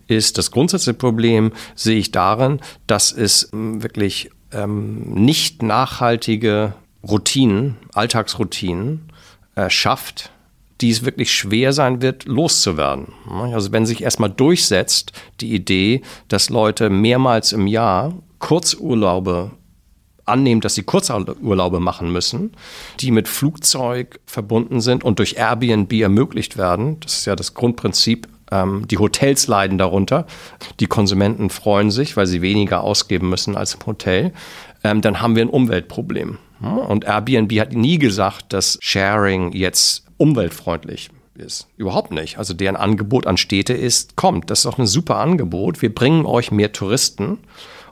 ist das grundsätzliche Problem, sehe ich darin, dass es ähm, wirklich ähm, nicht nachhaltige Routinen, Alltagsroutinen äh, schafft, die es wirklich schwer sein wird, loszuwerden. Also wenn sich erstmal durchsetzt die Idee, dass Leute mehrmals im Jahr Kurzurlaube annehmen, dass sie Kurzurlaube machen müssen, die mit Flugzeug verbunden sind und durch Airbnb ermöglicht werden. Das ist ja das Grundprinzip. Ähm, die Hotels leiden darunter. Die Konsumenten freuen sich, weil sie weniger ausgeben müssen als im Hotel. Ähm, dann haben wir ein Umweltproblem. Und Airbnb hat nie gesagt, dass Sharing jetzt umweltfreundlich ist. Überhaupt nicht. Also deren Angebot an Städte ist, kommt, das ist doch ein super Angebot. Wir bringen euch mehr Touristen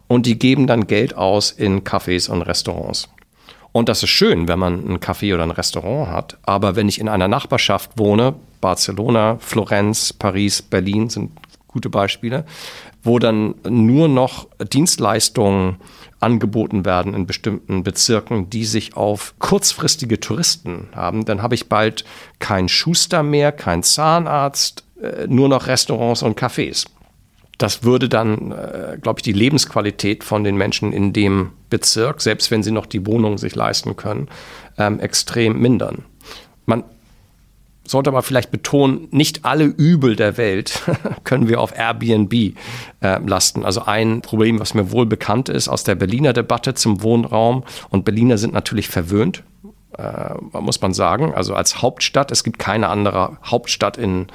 und die geben dann Geld aus in Cafés und Restaurants. Und das ist schön, wenn man ein Café oder ein Restaurant hat. Aber wenn ich in einer Nachbarschaft wohne, Barcelona, Florenz, Paris, Berlin sind gute Beispiele, wo dann nur noch Dienstleistungen angeboten werden in bestimmten Bezirken, die sich auf kurzfristige Touristen haben, dann habe ich bald keinen Schuster mehr, keinen Zahnarzt, äh, nur noch Restaurants und Cafés das würde dann, äh, glaube ich, die Lebensqualität von den Menschen in dem Bezirk, selbst wenn sie noch die Wohnung sich leisten können, ähm, extrem mindern. Man sollte aber vielleicht betonen, nicht alle Übel der Welt [LAUGHS] können wir auf Airbnb äh, lasten. Also ein Problem, was mir wohl bekannt ist aus der Berliner Debatte zum Wohnraum, und Berliner sind natürlich verwöhnt, äh, muss man sagen. Also als Hauptstadt, es gibt keine andere Hauptstadt in,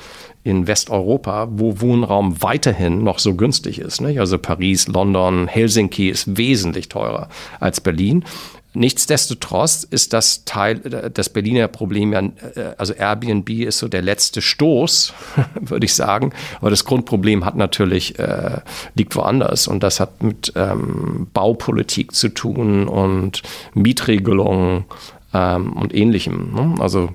in Westeuropa, wo Wohnraum weiterhin noch so günstig ist. Nicht? Also Paris, London, Helsinki ist wesentlich teurer als Berlin. Nichtsdestotrotz ist das Teil, das Berliner Problem ja, äh, also Airbnb ist so der letzte Stoß, [LAUGHS] würde ich sagen. Aber das Grundproblem hat natürlich, äh, liegt woanders und das hat mit ähm, Baupolitik zu tun und Mietregelungen ähm, und ähnlichem. Ne? Also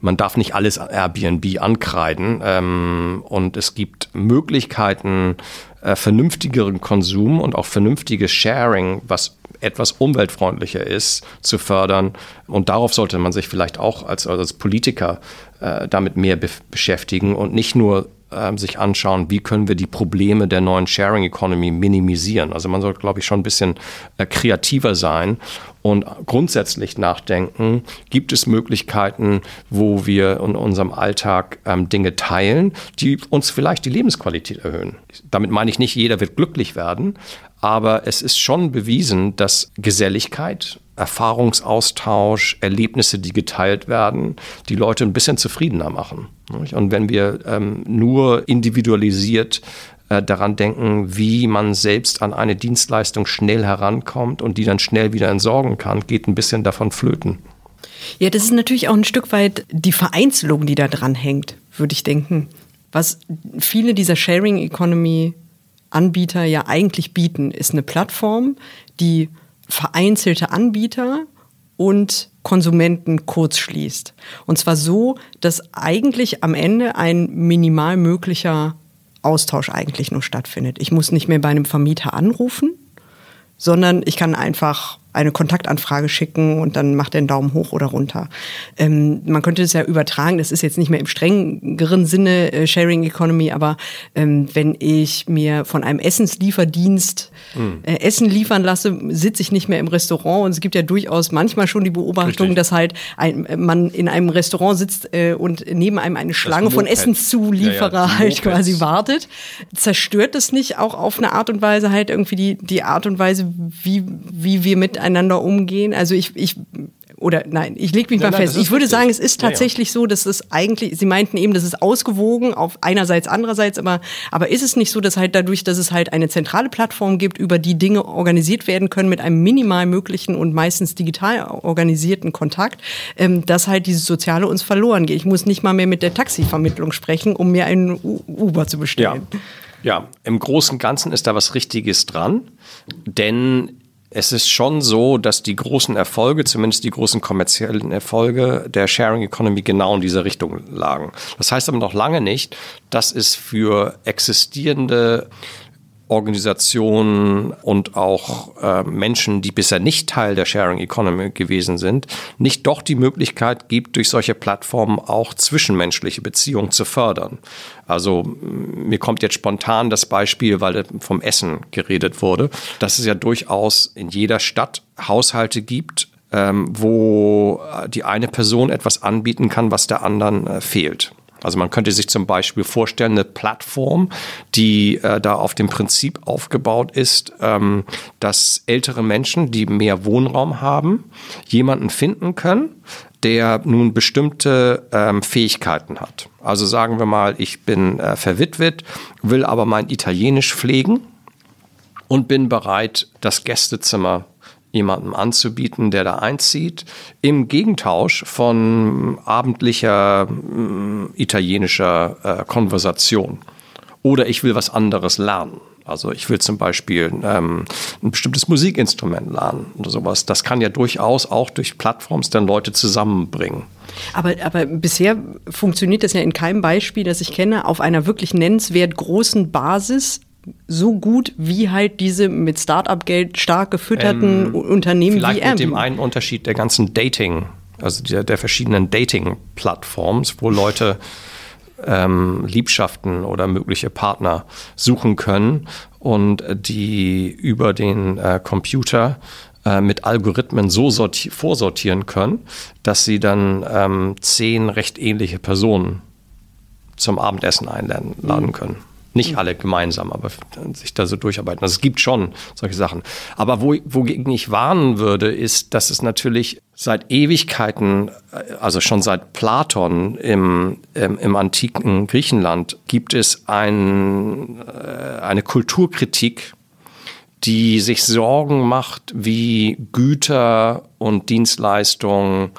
man darf nicht alles Airbnb ankreiden ähm, und es gibt Möglichkeiten, äh, vernünftigeren Konsum und auch vernünftiges Sharing, was etwas umweltfreundlicher ist, zu fördern. Und darauf sollte man sich vielleicht auch als, als Politiker äh, damit mehr be beschäftigen und nicht nur äh, sich anschauen, wie können wir die Probleme der neuen Sharing Economy minimisieren. Also man sollte, glaube ich, schon ein bisschen äh, kreativer sein und grundsätzlich nachdenken, gibt es Möglichkeiten, wo wir in unserem Alltag ähm, Dinge teilen, die uns vielleicht die Lebensqualität erhöhen. Damit meine ich nicht, jeder wird glücklich werden, aber es ist schon bewiesen, dass Geselligkeit, Erfahrungsaustausch, Erlebnisse, die geteilt werden, die Leute ein bisschen zufriedener machen. Und wenn wir ähm, nur individualisiert äh, daran denken, wie man selbst an eine Dienstleistung schnell herankommt und die dann schnell wieder entsorgen kann, geht ein bisschen davon flöten. Ja, das ist natürlich auch ein Stück weit die Vereinzelung, die da dran hängt, würde ich denken. Was viele dieser Sharing Economy Anbieter ja eigentlich bieten, ist eine Plattform, die vereinzelte Anbieter und Konsumenten kurz schließt. Und zwar so, dass eigentlich am Ende ein minimal möglicher Austausch eigentlich nur stattfindet. Ich muss nicht mehr bei einem Vermieter anrufen, sondern ich kann einfach eine Kontaktanfrage schicken und dann macht er einen Daumen hoch oder runter. Ähm, man könnte es ja übertragen, das ist jetzt nicht mehr im strengeren Sinne äh, Sharing Economy, aber ähm, wenn ich mir von einem Essenslieferdienst mhm. äh, Essen liefern lasse, sitze ich nicht mehr im Restaurant und es gibt ja durchaus manchmal schon die Beobachtung, Richtig. dass halt ein, man in einem Restaurant sitzt äh, und neben einem eine Schlange von Essenszulieferer ja, ja, halt quasi wartet. Zerstört das nicht auch auf eine Art und Weise halt irgendwie die, die Art und Weise, wie, wie wir mit miteinander umgehen. Also ich, ich oder nein, ich lege mich nein, mal nein, fest. Ich würde richtig. sagen, es ist tatsächlich ja, ja. so, dass es eigentlich, Sie meinten eben, das ist ausgewogen auf einerseits, andererseits, aber, aber ist es nicht so, dass halt dadurch, dass es halt eine zentrale Plattform gibt, über die Dinge organisiert werden können mit einem minimal möglichen und meistens digital organisierten Kontakt, ähm, dass halt dieses Soziale uns verloren geht. Ich muss nicht mal mehr mit der Taxivermittlung sprechen, um mir einen U Uber zu bestellen. Ja. Ja, im Großen und Ganzen ist da was Richtiges dran, denn es ist schon so, dass die großen Erfolge, zumindest die großen kommerziellen Erfolge der Sharing Economy genau in dieser Richtung lagen. Das heißt aber noch lange nicht, dass es für existierende Organisationen und auch äh, Menschen, die bisher nicht Teil der Sharing Economy gewesen sind, nicht doch die Möglichkeit gibt, durch solche Plattformen auch zwischenmenschliche Beziehungen zu fördern. Also mir kommt jetzt spontan das Beispiel, weil vom Essen geredet wurde, dass es ja durchaus in jeder Stadt Haushalte gibt, ähm, wo die eine Person etwas anbieten kann, was der anderen äh, fehlt. Also man könnte sich zum Beispiel vorstellen, eine Plattform, die äh, da auf dem Prinzip aufgebaut ist, ähm, dass ältere Menschen, die mehr Wohnraum haben, jemanden finden können, der nun bestimmte ähm, Fähigkeiten hat. Also sagen wir mal, ich bin äh, verwitwet, will aber mein Italienisch pflegen und bin bereit, das Gästezimmer jemandem anzubieten, der da einzieht, im Gegentausch von abendlicher äh, italienischer äh, Konversation. Oder ich will was anderes lernen. Also ich will zum Beispiel ähm, ein bestimmtes Musikinstrument lernen oder sowas. Das kann ja durchaus auch durch Plattforms dann Leute zusammenbringen. Aber, aber bisher funktioniert das ja in keinem Beispiel, das ich kenne, auf einer wirklich nennenswert großen Basis so gut wie halt diese mit Start-up-Geld stark gefütterten ähm, Unternehmen vielleicht wie Airbnb. mit dem einen Unterschied der ganzen Dating, also der, der verschiedenen Dating-Plattforms, wo Leute ähm, Liebschaften oder mögliche Partner suchen können und die über den äh, Computer äh, mit Algorithmen so vorsortieren können, dass sie dann ähm, zehn recht ähnliche Personen zum Abendessen einladen mhm. können. Nicht alle gemeinsam, aber sich da so durcharbeiten. Also es gibt schon solche Sachen. Aber wo, wogegen ich warnen würde, ist, dass es natürlich seit Ewigkeiten, also schon seit Platon im, im, im antiken Griechenland, gibt es ein, äh, eine Kulturkritik, die sich Sorgen macht, wie Güter und Dienstleistungen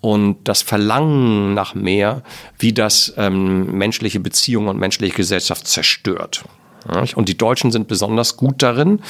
und das Verlangen nach mehr, wie das ähm, menschliche Beziehungen und menschliche Gesellschaft zerstört. Und die Deutschen sind besonders gut darin,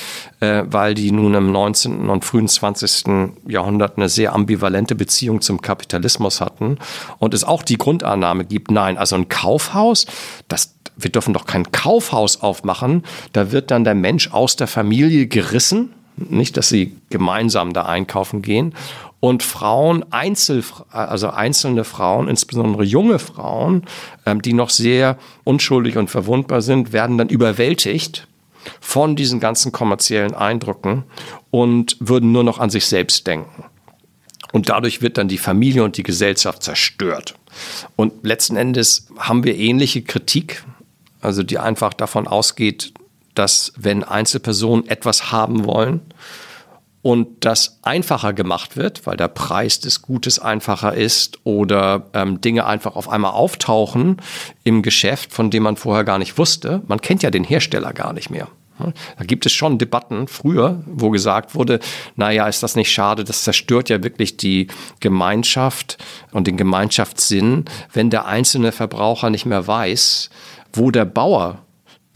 äh, weil die nun im 19. und frühen 20. Jahrhundert eine sehr ambivalente Beziehung zum Kapitalismus hatten und es auch die Grundannahme gibt, nein, also ein Kaufhaus, das, wir dürfen doch kein Kaufhaus aufmachen, da wird dann der Mensch aus der Familie gerissen, nicht, dass sie gemeinsam da einkaufen gehen und Frauen, Einzel, also einzelne Frauen, insbesondere junge Frauen, ähm, die noch sehr unschuldig und verwundbar sind, werden dann überwältigt von diesen ganzen kommerziellen Eindrücken und würden nur noch an sich selbst denken. Und dadurch wird dann die Familie und die Gesellschaft zerstört. Und letzten Endes haben wir ähnliche Kritik, also die einfach davon ausgeht, dass wenn Einzelpersonen etwas haben wollen, und das einfacher gemacht wird, weil der Preis des Gutes einfacher ist oder ähm, Dinge einfach auf einmal auftauchen im Geschäft, von dem man vorher gar nicht wusste. Man kennt ja den Hersteller gar nicht mehr. Da gibt es schon Debatten früher, wo gesagt wurde, naja, ist das nicht schade, das zerstört ja wirklich die Gemeinschaft und den Gemeinschaftssinn, wenn der einzelne Verbraucher nicht mehr weiß, wo der Bauer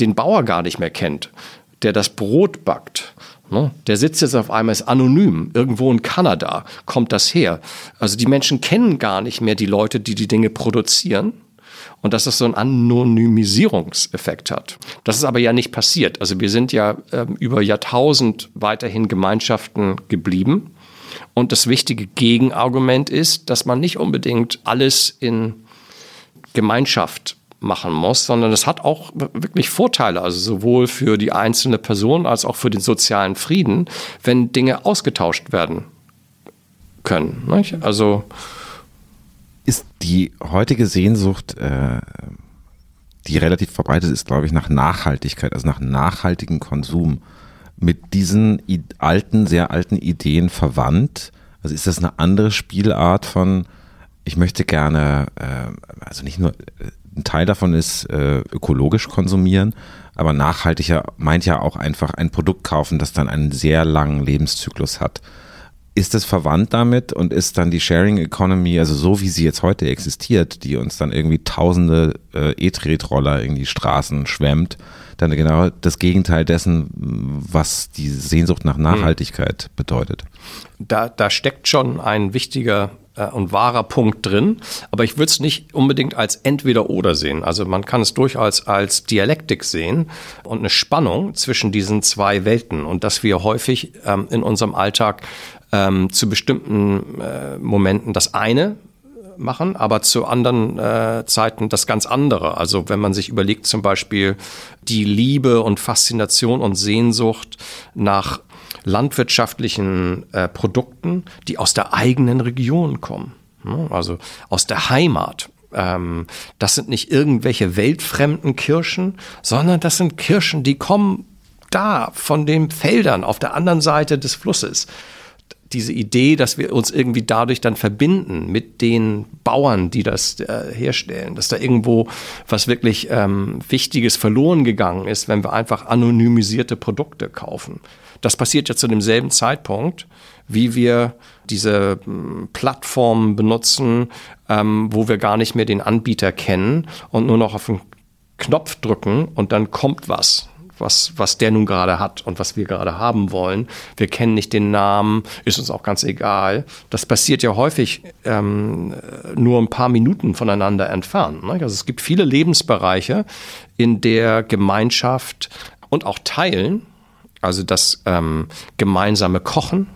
den Bauer gar nicht mehr kennt, der das Brot backt. Ne? Der sitzt jetzt auf einmal, ist anonym, irgendwo in Kanada kommt das her. Also die Menschen kennen gar nicht mehr die Leute, die die Dinge produzieren und dass das so einen Anonymisierungseffekt hat. Das ist aber ja nicht passiert. Also wir sind ja äh, über Jahrtausend weiterhin Gemeinschaften geblieben. Und das wichtige Gegenargument ist, dass man nicht unbedingt alles in Gemeinschaft machen muss, sondern es hat auch wirklich Vorteile, also sowohl für die einzelne Person als auch für den sozialen Frieden, wenn Dinge ausgetauscht werden können. Nicht? Also ist die heutige Sehnsucht, äh, die relativ verbreitet ist, glaube ich, nach Nachhaltigkeit, also nach nachhaltigem Konsum, mit diesen alten, sehr alten Ideen verwandt? Also ist das eine andere Spielart von, ich möchte gerne, äh, also nicht nur, äh, ein Teil davon ist äh, ökologisch konsumieren, aber nachhaltiger meint ja auch einfach ein Produkt kaufen, das dann einen sehr langen Lebenszyklus hat. Ist das verwandt damit und ist dann die Sharing Economy, also so wie sie jetzt heute existiert, die uns dann irgendwie tausende äh, E-Tretroller in die Straßen schwemmt, dann genau das Gegenteil dessen, was die Sehnsucht nach hm. Nachhaltigkeit bedeutet? Da, da steckt schon ein wichtiger äh, und wahrer Punkt drin, aber ich würde es nicht unbedingt als entweder oder sehen. Also man kann es durchaus als Dialektik sehen und eine Spannung zwischen diesen zwei Welten und dass wir häufig ähm, in unserem Alltag ähm, zu bestimmten äh, Momenten das eine machen, aber zu anderen äh, Zeiten das ganz andere. Also wenn man sich überlegt zum Beispiel die Liebe und Faszination und Sehnsucht nach landwirtschaftlichen äh, Produkten, die aus der eigenen Region kommen, ne? also aus der Heimat. Ähm, das sind nicht irgendwelche weltfremden Kirschen, sondern das sind Kirschen, die kommen da von den Feldern auf der anderen Seite des Flusses diese Idee, dass wir uns irgendwie dadurch dann verbinden mit den Bauern, die das äh, herstellen, dass da irgendwo was wirklich ähm, Wichtiges verloren gegangen ist, wenn wir einfach anonymisierte Produkte kaufen. Das passiert ja zu demselben Zeitpunkt, wie wir diese ähm, Plattformen benutzen, ähm, wo wir gar nicht mehr den Anbieter kennen und nur noch auf den Knopf drücken und dann kommt was was, was der nun gerade hat und was wir gerade haben wollen. Wir kennen nicht den Namen, ist uns auch ganz egal. Das passiert ja häufig ähm, nur ein paar Minuten voneinander entfernt. Ne? Also es gibt viele Lebensbereiche, in der Gemeinschaft und auch Teilen, also das ähm, gemeinsame Kochen,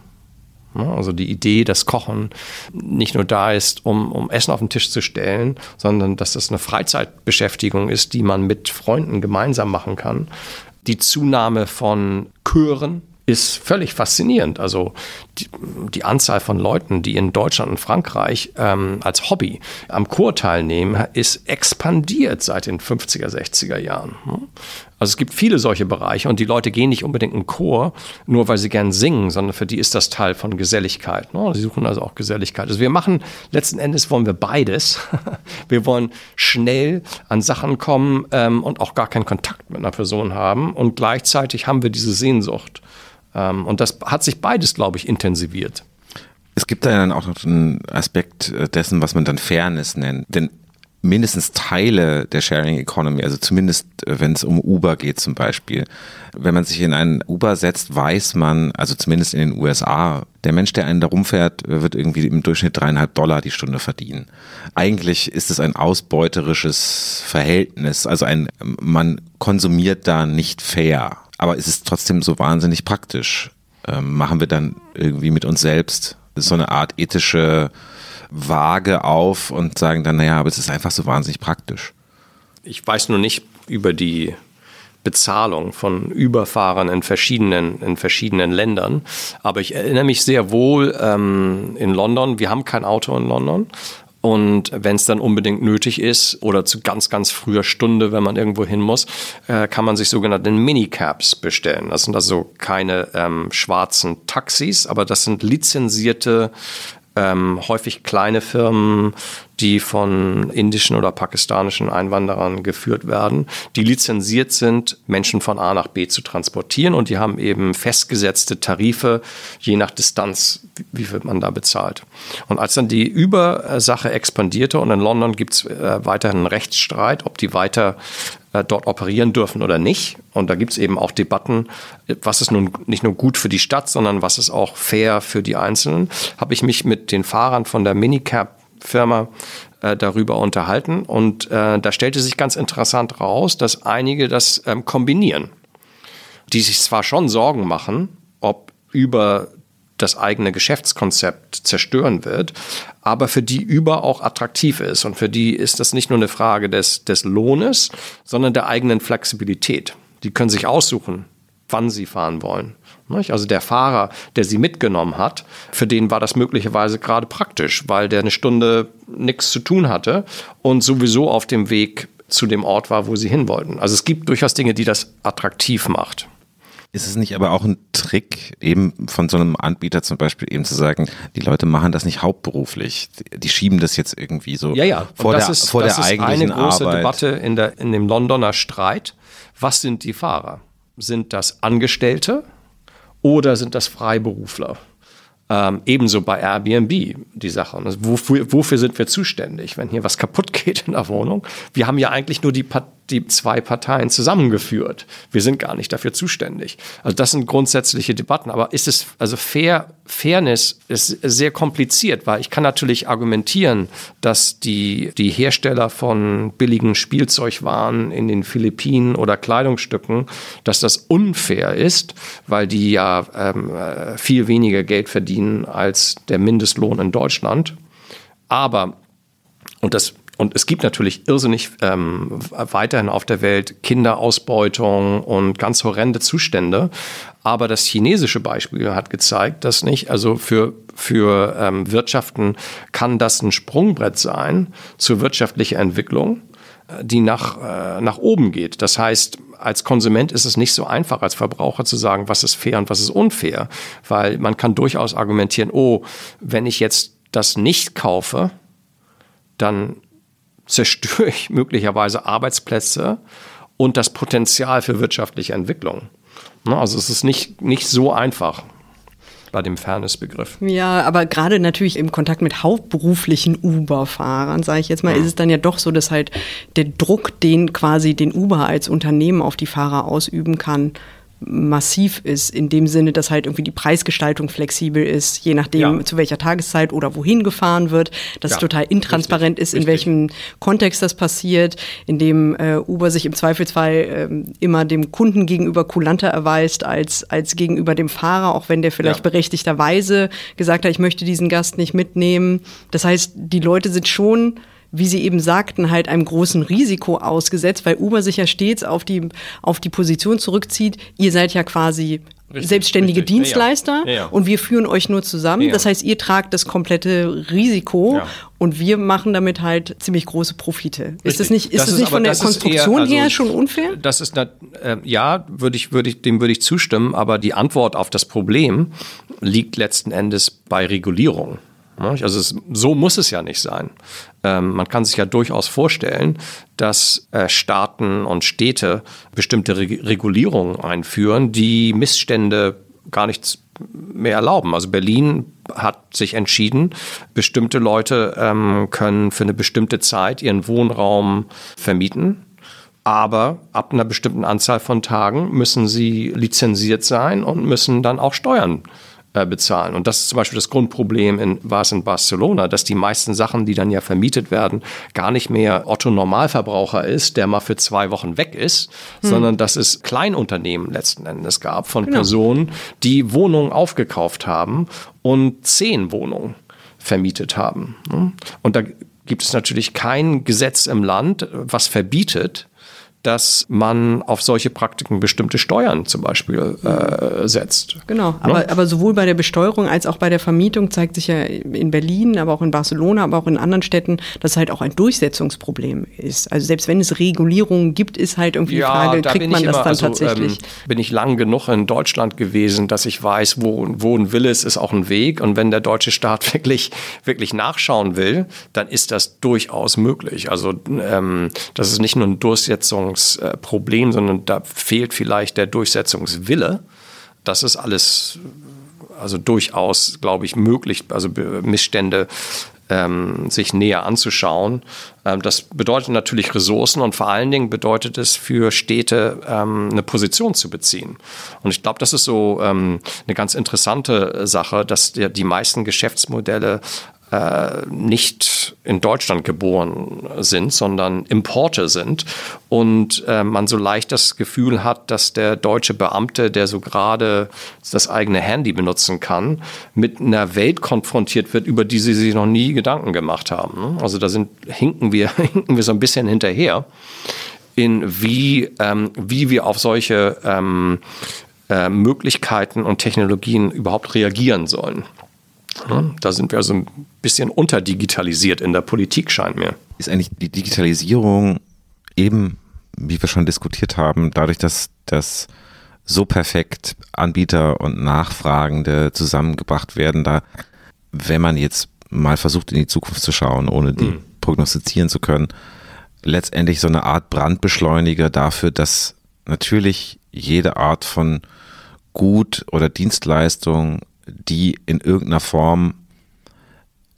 ne? also die Idee, dass Kochen nicht nur da ist, um, um Essen auf den Tisch zu stellen, sondern dass das eine Freizeitbeschäftigung ist, die man mit Freunden gemeinsam machen kann die Zunahme von Chören ist völlig faszinierend. Also die, die, Anzahl von Leuten, die in Deutschland und Frankreich ähm, als Hobby am Chor teilnehmen, ist expandiert seit den 50er, 60er Jahren. Also es gibt viele solche Bereiche und die Leute gehen nicht unbedingt in Chor, nur weil sie gern singen, sondern für die ist das Teil von Geselligkeit. Ne? Sie suchen also auch Geselligkeit. Also wir machen, letzten Endes wollen wir beides. [LAUGHS] Wir wollen schnell an Sachen kommen ähm, und auch gar keinen Kontakt mit einer Person haben und gleichzeitig haben wir diese Sehnsucht. Ähm, und das hat sich beides, glaube ich, intensiviert. Es gibt da dann auch noch einen Aspekt äh, dessen, was man dann Fairness nennt. Denn mindestens Teile der Sharing Economy, also zumindest äh, wenn es um Uber geht zum Beispiel. Wenn man sich in einen Uber setzt, weiß man, also zumindest in den USA, der Mensch, der einen da rumfährt, wird irgendwie im Durchschnitt dreieinhalb Dollar die Stunde verdienen. Eigentlich ist es ein ausbeuterisches Verhältnis, also ein, man konsumiert da nicht fair, aber es ist trotzdem so wahnsinnig praktisch. Ähm, machen wir dann irgendwie mit uns selbst so eine Art ethische vage auf und sagen dann, naja, aber es ist einfach so wahnsinnig praktisch. Ich weiß nur nicht über die Bezahlung von Überfahrern in verschiedenen, in verschiedenen Ländern. Aber ich erinnere mich sehr wohl ähm, in London, wir haben kein Auto in London. Und wenn es dann unbedingt nötig ist oder zu ganz, ganz früher Stunde, wenn man irgendwo hin muss, äh, kann man sich sogenannte Minicabs bestellen. Das sind also keine ähm, schwarzen Taxis, aber das sind lizenzierte ähm, häufig kleine Firmen, die von indischen oder pakistanischen Einwanderern geführt werden, die lizenziert sind, Menschen von A nach B zu transportieren und die haben eben festgesetzte Tarife, je nach Distanz, wie viel man da bezahlt. Und als dann die Übersache expandierte und in London gibt es äh, weiterhin einen Rechtsstreit, ob die weiter äh, dort operieren dürfen oder nicht. Und da gibt es eben auch Debatten, was ist nun nicht nur gut für die Stadt, sondern was ist auch fair für die Einzelnen. Habe ich mich mit den Fahrern von der Minicab-Firma äh, darüber unterhalten. Und äh, da stellte sich ganz interessant raus, dass einige das ähm, kombinieren. Die sich zwar schon Sorgen machen, ob über das eigene Geschäftskonzept zerstören wird, aber für die über auch attraktiv ist. Und für die ist das nicht nur eine Frage des, des Lohnes, sondern der eigenen Flexibilität. Die können sich aussuchen, wann sie fahren wollen. Also der Fahrer, der sie mitgenommen hat, für den war das möglicherweise gerade praktisch, weil der eine Stunde nichts zu tun hatte und sowieso auf dem Weg zu dem Ort war, wo sie hin wollten. Also es gibt durchaus Dinge, die das attraktiv macht. Ist es nicht aber auch ein Trick, eben von so einem Anbieter zum Beispiel eben zu sagen, die Leute machen das nicht hauptberuflich, die schieben das jetzt irgendwie so ja, ja. vor das der, ist, vor das der ist eigentlichen eine große Arbeit. Debatte in, der, in dem Londoner Streit. Was sind die Fahrer? Sind das Angestellte oder sind das Freiberufler? Ähm, ebenso bei Airbnb die Sache. Also wofür, wofür sind wir zuständig, wenn hier was kaputt geht in der Wohnung? Wir haben ja eigentlich nur die, die zwei Parteien zusammengeführt. Wir sind gar nicht dafür zuständig. Also das sind grundsätzliche Debatten. Aber ist es, also fair, Fairness ist sehr kompliziert, weil ich kann natürlich argumentieren, dass die, die Hersteller von billigen Spielzeugwaren in den Philippinen oder Kleidungsstücken, dass das unfair ist, weil die ja ähm, äh, viel weniger Geld verdienen als der Mindestlohn in Deutschland. Aber, und das und es gibt natürlich irrsinnig ähm, weiterhin auf der Welt Kinderausbeutung und ganz horrende Zustände. Aber das chinesische Beispiel hat gezeigt, dass nicht, also für, für ähm, Wirtschaften kann das ein Sprungbrett sein zur wirtschaftlichen Entwicklung, äh, die nach, äh, nach oben geht. Das heißt, als Konsument ist es nicht so einfach, als Verbraucher zu sagen, was ist fair und was ist unfair, weil man kann durchaus argumentieren, oh, wenn ich jetzt das nicht kaufe, dann zerstöre ich möglicherweise Arbeitsplätze und das Potenzial für wirtschaftliche Entwicklung. Ne, also es ist nicht, nicht so einfach bei dem Fairness-Begriff. Ja, aber gerade natürlich im Kontakt mit hauptberuflichen Uber-Fahrern, sage ich jetzt mal, ja. ist es dann ja doch so, dass halt der Druck, den quasi den Uber als Unternehmen auf die Fahrer ausüben kann, massiv ist, in dem Sinne, dass halt irgendwie die Preisgestaltung flexibel ist, je nachdem ja. zu welcher Tageszeit oder wohin gefahren wird, dass ja, es total intransparent richtig, ist, in richtig. welchem Kontext das passiert, in dem äh, Uber sich im Zweifelsfall äh, immer dem Kunden gegenüber kulanter erweist als, als gegenüber dem Fahrer, auch wenn der vielleicht ja. berechtigterweise gesagt hat, ich möchte diesen Gast nicht mitnehmen. Das heißt, die Leute sind schon wie Sie eben sagten, halt einem großen Risiko ausgesetzt, weil Uber sich ja stets auf die, auf die Position zurückzieht, ihr seid ja quasi Richtig, selbstständige richtig. Dienstleister ja, ja. Ja, und wir führen euch nur zusammen. Das heißt, ihr tragt das komplette Risiko und wir machen damit halt ziemlich große Profite. Richtig. Ist das nicht, ist das, das nicht von der Konstruktion eher, also, her schon unfair? Das ist eine, äh, ja, würde ich, würde ich, dem würde ich zustimmen, aber die Antwort auf das Problem liegt letzten Endes bei Regulierung. Also es, so muss es ja nicht sein. Ähm, man kann sich ja durchaus vorstellen, dass äh, Staaten und Städte bestimmte Re Regulierungen einführen, die Missstände gar nichts mehr erlauben. Also Berlin hat sich entschieden, bestimmte Leute ähm, können für eine bestimmte Zeit ihren Wohnraum vermieten. Aber ab einer bestimmten Anzahl von Tagen müssen sie lizenziert sein und müssen dann auch Steuern äh, bezahlen. Und das ist zum Beispiel das Grundproblem in, war es in Barcelona, dass die meisten Sachen, die dann ja vermietet werden, gar nicht mehr Otto Normalverbraucher ist, der mal für zwei Wochen weg ist, hm. sondern dass es Kleinunternehmen letzten Endes gab von genau. Personen, die Wohnungen aufgekauft haben und zehn Wohnungen vermietet haben. Und da gibt es natürlich kein Gesetz im Land, was verbietet, dass man auf solche Praktiken bestimmte Steuern zum Beispiel äh, setzt. Genau, ne? aber, aber sowohl bei der Besteuerung als auch bei der Vermietung zeigt sich ja in Berlin, aber auch in Barcelona, aber auch in anderen Städten, dass es halt auch ein Durchsetzungsproblem ist. Also selbst wenn es Regulierungen gibt, ist halt irgendwie die ja, Frage, da kriegt man das dann also, tatsächlich? Ähm, bin ich lang genug in Deutschland gewesen, dass ich weiß, wo, wo ein Wille ist, ist auch ein Weg. Und wenn der deutsche Staat [LAUGHS] wirklich, wirklich nachschauen will, dann ist das durchaus möglich. Also ähm, das ist nicht nur ein Durchsetzungsproblem, sondern da fehlt vielleicht der Durchsetzungswille. Das ist alles also durchaus, glaube ich, möglich, also Missstände ähm, sich näher anzuschauen. Ähm, das bedeutet natürlich Ressourcen und vor allen Dingen bedeutet es für Städte ähm, eine Position zu beziehen. Und ich glaube, das ist so ähm, eine ganz interessante Sache, dass der, die meisten Geschäftsmodelle nicht in Deutschland geboren sind, sondern Importe sind und äh, man so leicht das Gefühl hat, dass der deutsche Beamte, der so gerade das eigene Handy benutzen kann, mit einer Welt konfrontiert wird, über die sie sich noch nie Gedanken gemacht haben. Also da sind, hinken, wir, [LAUGHS] hinken wir so ein bisschen hinterher in wie, ähm, wie wir auf solche ähm, äh, Möglichkeiten und Technologien überhaupt reagieren sollen. Da sind wir also ein bisschen unterdigitalisiert in der Politik, scheint mir. Ist eigentlich die Digitalisierung eben, wie wir schon diskutiert haben, dadurch, dass das so perfekt Anbieter und Nachfragende zusammengebracht werden, da, wenn man jetzt mal versucht, in die Zukunft zu schauen, ohne die mhm. prognostizieren zu können, letztendlich so eine Art Brandbeschleuniger dafür, dass natürlich jede Art von Gut oder Dienstleistung die in irgendeiner Form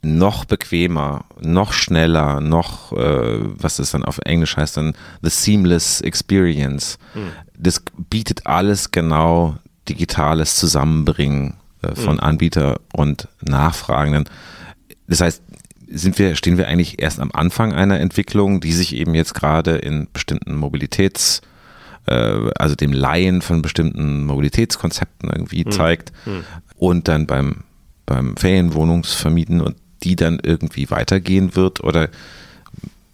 noch bequemer, noch schneller, noch, äh, was das dann auf Englisch heißt, dann the seamless experience. Mhm. Das bietet alles genau digitales Zusammenbringen äh, von mhm. Anbieter und Nachfragenden. Das heißt, sind wir, stehen wir eigentlich erst am Anfang einer Entwicklung, die sich eben jetzt gerade in bestimmten Mobilitäts- äh, also dem Laien von bestimmten Mobilitätskonzepten irgendwie mhm. zeigt mhm. Und dann beim, beim Ferienwohnungsvermieten und die dann irgendwie weitergehen wird? Oder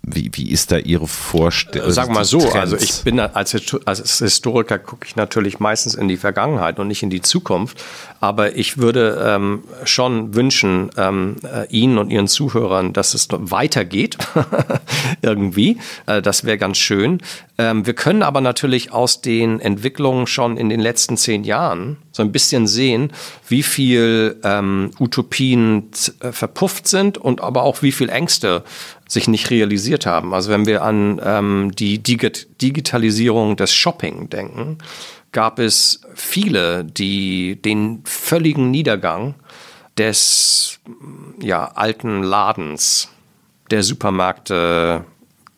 wie, wie ist da Ihre Vorstellung? Sag mal so, Trends? also ich bin als, als Historiker gucke ich natürlich meistens in die Vergangenheit und nicht in die Zukunft. Aber ich würde ähm, schon wünschen, ähm, äh, Ihnen und Ihren Zuhörern, dass es weitergeht [LAUGHS] irgendwie. Äh, das wäre ganz schön. Ähm, wir können aber natürlich aus den Entwicklungen schon in den letzten zehn Jahren so ein bisschen sehen, wie viel ähm, Utopien äh, verpufft sind und aber auch wie viel Ängste sich nicht realisiert haben. Also wenn wir an ähm, die Digit Digitalisierung des Shopping denken, gab es viele, die den völligen Niedergang des ja, alten Ladens, der Supermärkte,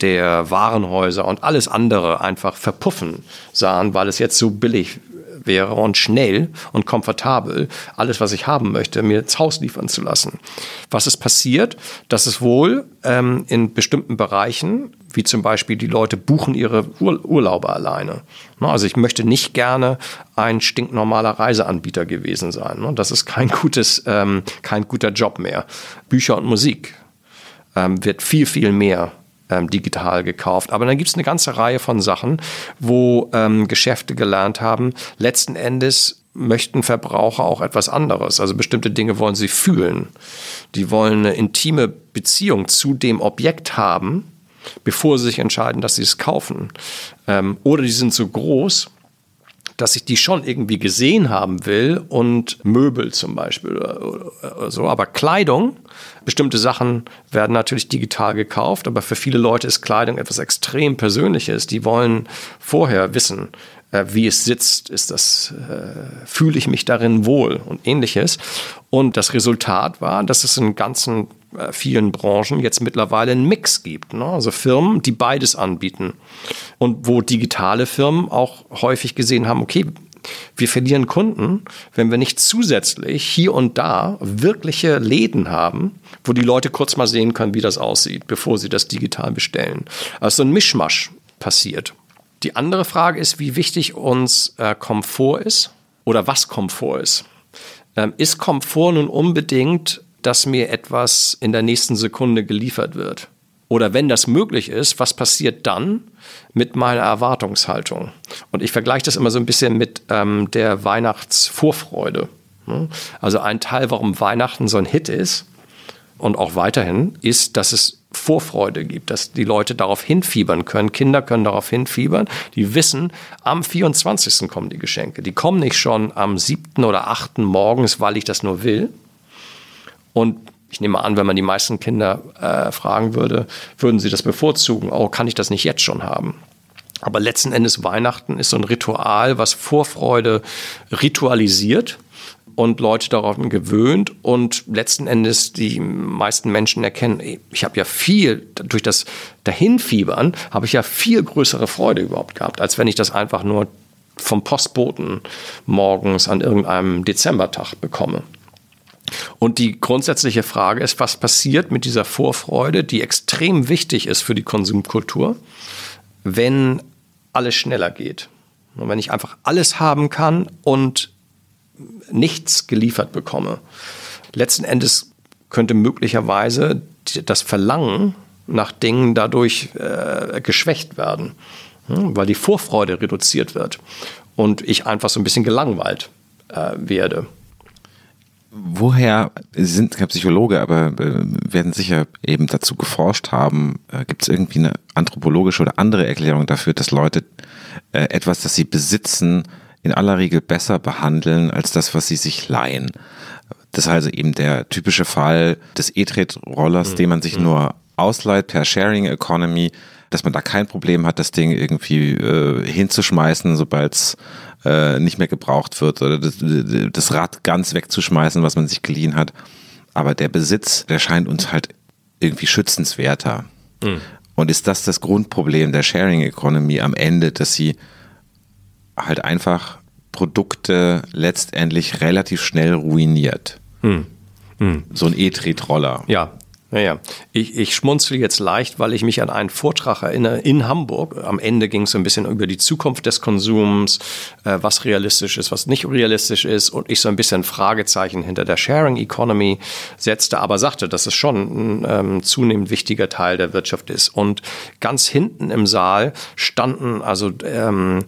der Warenhäuser und alles andere einfach verpuffen sahen, weil es jetzt so billig wäre und schnell und komfortabel alles, was ich haben möchte, mir ins Haus liefern zu lassen. Was ist passiert? Dass es wohl ähm, in bestimmten Bereichen, wie zum Beispiel die Leute buchen ihre Ur Urlaube alleine. Also ich möchte nicht gerne ein stinknormaler Reiseanbieter gewesen sein. Das ist kein [LAUGHS] gutes, ähm, kein guter Job mehr. Bücher und Musik ähm, wird viel, viel mehr ähm, digital gekauft. Aber dann gibt es eine ganze Reihe von Sachen, wo ähm, Geschäfte gelernt haben, letzten Endes möchten Verbraucher auch etwas anderes. Also bestimmte Dinge wollen sie fühlen. Die wollen eine intime Beziehung zu dem Objekt haben, bevor sie sich entscheiden, dass sie es kaufen. Ähm, oder die sind so groß, dass ich die schon irgendwie gesehen haben will und Möbel zum Beispiel oder, oder so. Aber Kleidung, bestimmte Sachen werden natürlich digital gekauft, aber für viele Leute ist Kleidung etwas extrem Persönliches. Die wollen vorher wissen, äh, wie es sitzt, ist das, äh, fühle ich mich darin wohl und ähnliches. Und das Resultat war, dass es in ganzen äh, vielen Branchen jetzt mittlerweile einen Mix gibt. Ne? Also Firmen, die beides anbieten. Und wo digitale Firmen auch häufig gesehen haben, okay, wir verlieren Kunden, wenn wir nicht zusätzlich hier und da wirkliche Läden haben, wo die Leute kurz mal sehen können, wie das aussieht, bevor sie das digital bestellen. Also ein Mischmasch passiert. Die andere Frage ist, wie wichtig uns äh, Komfort ist oder was Komfort ist. Ähm, ist Komfort nun unbedingt dass mir etwas in der nächsten Sekunde geliefert wird. Oder wenn das möglich ist, was passiert dann mit meiner Erwartungshaltung? Und ich vergleiche das immer so ein bisschen mit ähm, der Weihnachtsvorfreude. Ne? Also ein Teil, warum Weihnachten so ein Hit ist und auch weiterhin, ist, dass es Vorfreude gibt, dass die Leute darauf hinfiebern können. Kinder können darauf hinfiebern. Die wissen, am 24. kommen die Geschenke. Die kommen nicht schon am 7. oder 8. morgens, weil ich das nur will. Und ich nehme an, wenn man die meisten Kinder äh, fragen würde, würden sie das bevorzugen. Oh, kann ich das nicht jetzt schon haben? Aber letzten Endes Weihnachten ist so ein Ritual, was Vorfreude ritualisiert und Leute darauf gewöhnt und letzten Endes die meisten Menschen erkennen, ich habe ja viel, durch das Dahinfiebern habe ich ja viel größere Freude überhaupt gehabt, als wenn ich das einfach nur vom Postboten morgens an irgendeinem Dezembertag bekomme. Und die grundsätzliche Frage ist, was passiert mit dieser Vorfreude, die extrem wichtig ist für die Konsumkultur, wenn alles schneller geht. Und wenn ich einfach alles haben kann und nichts geliefert bekomme. Letzten Endes könnte möglicherweise das Verlangen nach Dingen dadurch äh, geschwächt werden, hm, weil die Vorfreude reduziert wird und ich einfach so ein bisschen gelangweilt äh, werde. Woher sind kein Psychologe, aber äh, werden sicher eben dazu geforscht haben. Äh, Gibt es irgendwie eine anthropologische oder andere Erklärung dafür, dass Leute äh, etwas, das sie besitzen, in aller Regel besser behandeln als das, was sie sich leihen. Das ist also eben der typische Fall des E-Trade-Rollers, mhm. den man sich mhm. nur ausleiht per Sharing Economy, dass man da kein Problem hat, das Ding irgendwie äh, hinzuschmeißen, sobald es äh, nicht mehr gebraucht wird oder das, das Rad ganz wegzuschmeißen, was man sich geliehen hat. Aber der Besitz, der scheint uns halt irgendwie schützenswerter. Mhm. Und ist das das Grundproblem der Sharing Economy am Ende, dass sie halt einfach Produkte letztendlich relativ schnell ruiniert. Hm. Hm. So ein E-Tretroller. Ja, naja, ich, ich schmunzel jetzt leicht, weil ich mich an einen Vortrag erinnere in Hamburg. Am Ende ging es so ein bisschen über die Zukunft des Konsums, äh, was realistisch ist, was nicht realistisch ist. Und ich so ein bisschen Fragezeichen hinter der Sharing Economy setzte, aber sagte, dass es schon ein ähm, zunehmend wichtiger Teil der Wirtschaft ist. Und ganz hinten im Saal standen also ähm,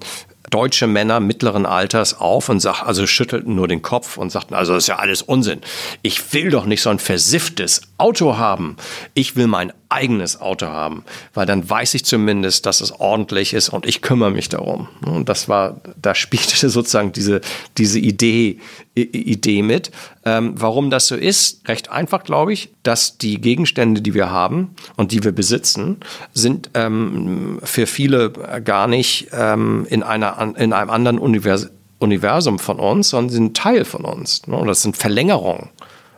deutsche Männer mittleren Alters auf und sag, also schüttelten nur den Kopf und sagten, also das ist ja alles Unsinn. Ich will doch nicht so ein versifftes Auto haben. Ich will mein eigenes Auto haben, weil dann weiß ich zumindest, dass es ordentlich ist und ich kümmere mich darum. Und das war, da [LAUGHS] spielte sozusagen diese, diese Idee, Idee mit. Ähm, warum das so ist, recht einfach, glaube ich, dass die Gegenstände, die wir haben und die wir besitzen, sind ähm, für viele gar nicht ähm, in, einer, in einem anderen Univers Universum von uns, sondern sind Teil von uns. Ne? Das sind Verlängerungen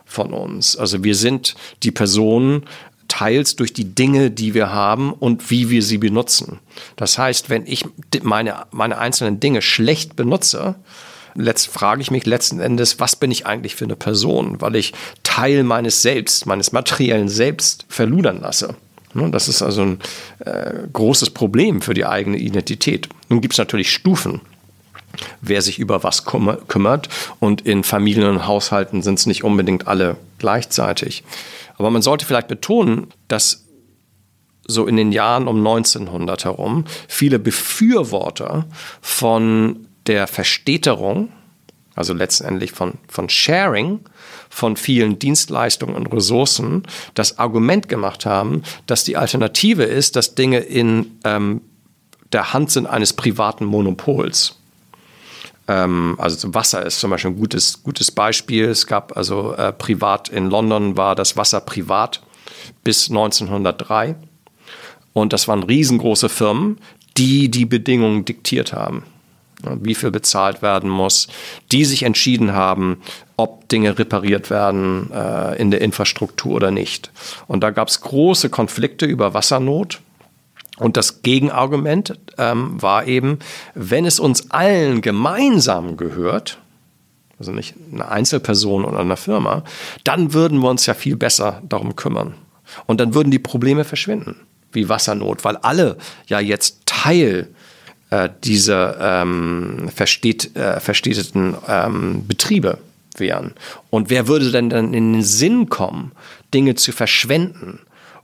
von uns. Also wir sind die Personen, teils durch die Dinge, die wir haben und wie wir sie benutzen. Das heißt, wenn ich meine, meine einzelnen Dinge schlecht benutze, letzt frage ich mich letzten Endes, was bin ich eigentlich für eine Person, weil ich Teil meines Selbst, meines materiellen Selbst verludern lasse. Das ist also ein äh, großes Problem für die eigene Identität. Nun gibt es natürlich Stufen wer sich über was kümmert. Und in Familien und Haushalten sind es nicht unbedingt alle gleichzeitig. Aber man sollte vielleicht betonen, dass so in den Jahren um 1900 herum viele Befürworter von der Verstädterung, also letztendlich von, von Sharing, von vielen Dienstleistungen und Ressourcen, das Argument gemacht haben, dass die Alternative ist, dass Dinge in ähm, der Hand sind eines privaten Monopols. Ähm, also Wasser ist zum Beispiel ein gutes, gutes Beispiel. Es gab also äh, privat in London war das Wasser privat bis 1903. Und das waren riesengroße Firmen, die die Bedingungen diktiert haben. Wie viel bezahlt werden muss, die sich entschieden haben, ob Dinge repariert werden äh, in der Infrastruktur oder nicht. Und da gab es große Konflikte über Wassernot und das Gegenargument ähm, war eben, wenn es uns allen gemeinsam gehört, also nicht eine Einzelperson oder eine Firma, dann würden wir uns ja viel besser darum kümmern. Und dann würden die Probleme verschwinden, wie Wassernot, weil alle ja jetzt Teil äh, dieser ähm, versteht, äh, verstädteten ähm, Betriebe wären. Und wer würde denn dann in den Sinn kommen, Dinge zu verschwenden?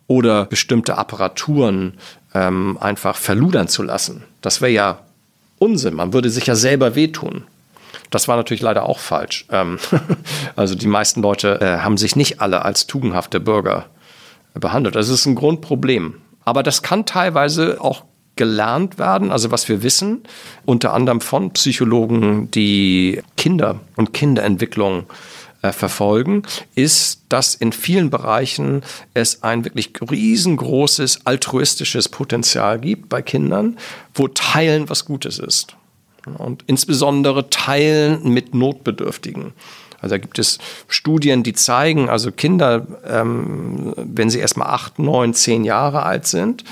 oder bestimmte Apparaturen ähm, einfach verludern zu lassen. Das wäre ja Unsinn. Man würde sich ja selber wehtun. Das war natürlich leider auch falsch. Ähm, [LAUGHS] also die meisten Leute äh, haben sich nicht alle als tugendhafte Bürger behandelt. Das ist ein Grundproblem. Aber das kann teilweise auch gelernt werden, also was wir wissen, unter anderem von Psychologen, die Kinder und Kinderentwicklung äh, verfolgen, ist, dass in vielen Bereichen es ein wirklich riesengroßes altruistisches Potenzial gibt bei Kindern, wo Teilen was Gutes ist. Und insbesondere Teilen mit Notbedürftigen. Also da gibt es Studien, die zeigen, also Kinder, ähm, wenn sie erstmal acht, neun, zehn Jahre alt sind,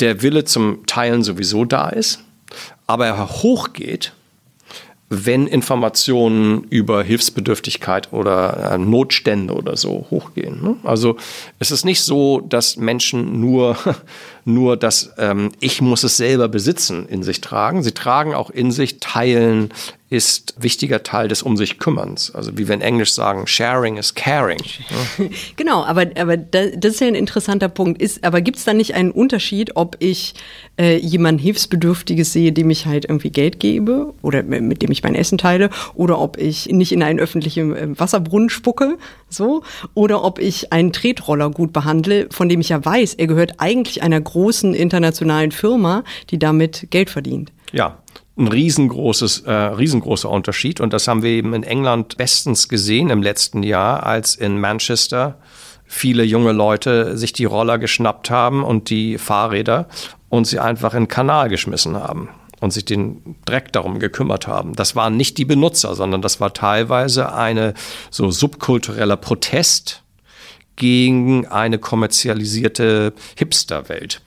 der Wille zum Teilen sowieso da ist, aber er hochgeht, wenn Informationen über Hilfsbedürftigkeit oder äh, Notstände oder so hochgehen. Ne? Also es ist nicht so, dass Menschen nur, [LAUGHS] nur das ähm, Ich muss es selber besitzen in sich tragen. Sie tragen auch in sich Teilen, ist wichtiger Teil des Um sich Kümmerns. Also wie wir in Englisch sagen, Sharing is Caring. [LAUGHS] Genau, aber, aber das ist ja ein interessanter Punkt. Ist, aber gibt es da nicht einen Unterschied, ob ich äh, jemanden Hilfsbedürftiges sehe, dem ich halt irgendwie Geld gebe oder mit dem ich mein Essen teile oder ob ich nicht in einen öffentlichen äh, Wasserbrunnen spucke, so, oder ob ich einen Tretroller gut behandle, von dem ich ja weiß, er gehört eigentlich einer großen internationalen Firma, die damit Geld verdient. Ja, ein riesengroßes, äh, riesengroßer Unterschied. Und das haben wir eben in England bestens gesehen im letzten Jahr, als in Manchester viele junge Leute sich die Roller geschnappt haben und die Fahrräder und sie einfach in den Kanal geschmissen haben und sich den Dreck darum gekümmert haben. Das waren nicht die Benutzer, sondern das war teilweise eine so subkultureller Protest gegen eine kommerzialisierte Hipsterwelt,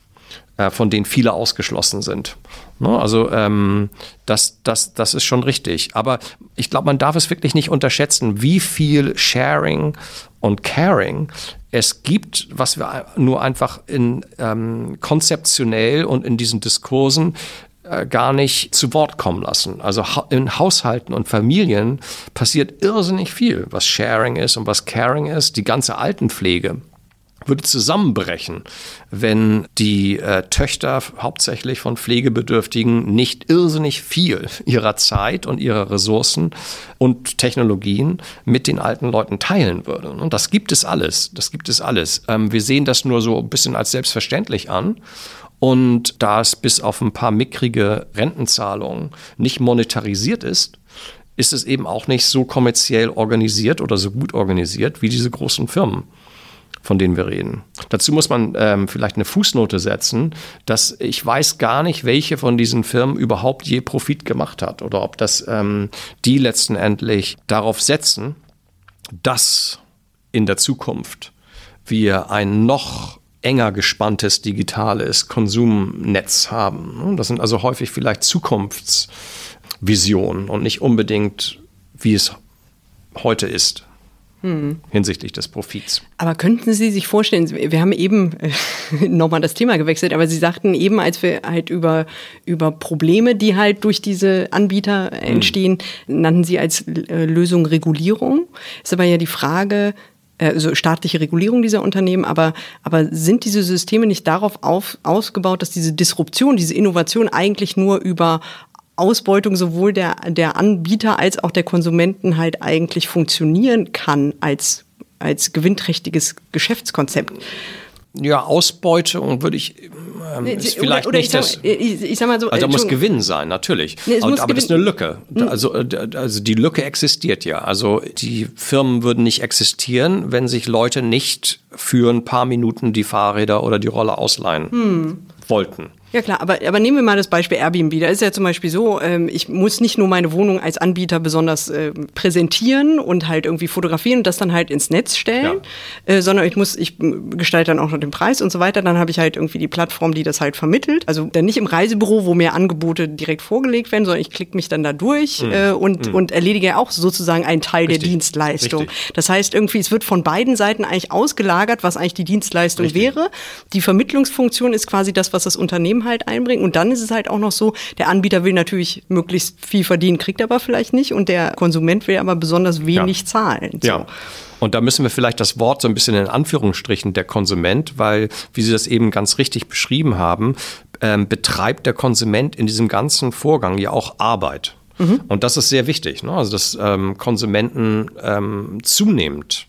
von denen viele ausgeschlossen sind. Ne? Also ähm, das, das, das ist schon richtig. Aber ich glaube, man darf es wirklich nicht unterschätzen, wie viel Sharing und Caring es gibt, was wir nur einfach in ähm, konzeptionell und in diesen Diskursen äh, gar nicht zu Wort kommen lassen. Also in Haushalten und Familien passiert irrsinnig viel, was Sharing ist und was Caring ist. Die ganze Altenpflege würde zusammenbrechen, wenn die äh, Töchter hauptsächlich von Pflegebedürftigen nicht irrsinnig viel ihrer Zeit und ihrer Ressourcen und Technologien mit den alten Leuten teilen würden. Und das gibt es alles. Das gibt es alles. Ähm, wir sehen das nur so ein bisschen als selbstverständlich an. Und da es bis auf ein paar mickrige Rentenzahlungen nicht monetarisiert ist, ist es eben auch nicht so kommerziell organisiert oder so gut organisiert wie diese großen Firmen von denen wir reden. Dazu muss man ähm, vielleicht eine Fußnote setzen, dass ich weiß gar nicht, welche von diesen Firmen überhaupt je Profit gemacht hat oder ob das ähm, die letzten Endlich darauf setzen, dass in der Zukunft wir ein noch enger gespanntes digitales Konsumnetz haben. Das sind also häufig vielleicht Zukunftsvisionen und nicht unbedingt, wie es heute ist hinsichtlich des Profits. Aber könnten Sie sich vorstellen, wir haben eben äh, [LAUGHS] nochmal das Thema gewechselt, aber Sie sagten eben, als wir halt über, über Probleme, die halt durch diese Anbieter entstehen, hm. nannten Sie als äh, Lösung Regulierung. Ist aber ja die Frage, also staatliche Regulierung dieser Unternehmen, aber, aber sind diese Systeme nicht darauf auf, ausgebaut, dass diese Disruption, diese Innovation eigentlich nur über Ausbeutung sowohl der, der Anbieter als auch der Konsumenten halt eigentlich funktionieren kann als, als gewinnträchtiges Geschäftskonzept. Ja, Ausbeutung würde ich ähm, ist vielleicht oder, nicht ich das. ich, ich, sag mal so. Also da muss Gewinn sein, natürlich. Nee, aber, aber das ist eine Lücke. Hm. Also, äh, also die Lücke existiert ja. Also die Firmen würden nicht existieren, wenn sich Leute nicht für ein paar Minuten die Fahrräder oder die Roller ausleihen hm. wollten. Ja klar, aber, aber nehmen wir mal das Beispiel Airbnb. Da ist ja zum Beispiel so, ähm, ich muss nicht nur meine Wohnung als Anbieter besonders äh, präsentieren und halt irgendwie fotografieren und das dann halt ins Netz stellen, ja. äh, sondern ich muss, ich gestalte dann auch noch den Preis und so weiter. Dann habe ich halt irgendwie die Plattform, die das halt vermittelt. Also dann nicht im Reisebüro, wo mir Angebote direkt vorgelegt werden, sondern ich klicke mich dann da durch mhm. äh, und, mhm. und erledige auch sozusagen einen Teil Richtig. der Dienstleistung. Richtig. Das heißt irgendwie, es wird von beiden Seiten eigentlich ausgelagert, was eigentlich die Dienstleistung Richtig. wäre. Die Vermittlungsfunktion ist quasi das, was das Unternehmen Unternehmen halt einbringen. Und dann ist es halt auch noch so, der Anbieter will natürlich möglichst viel verdienen, kriegt aber vielleicht nicht. Und der Konsument will aber besonders wenig ja. zahlen. So. Ja. Und da müssen wir vielleicht das Wort so ein bisschen in Anführungsstrichen der Konsument, weil, wie Sie das eben ganz richtig beschrieben haben, ähm, betreibt der Konsument in diesem ganzen Vorgang ja auch Arbeit. Mhm. Und das ist sehr wichtig. Ne? Also, dass ähm, Konsumenten ähm, zunehmend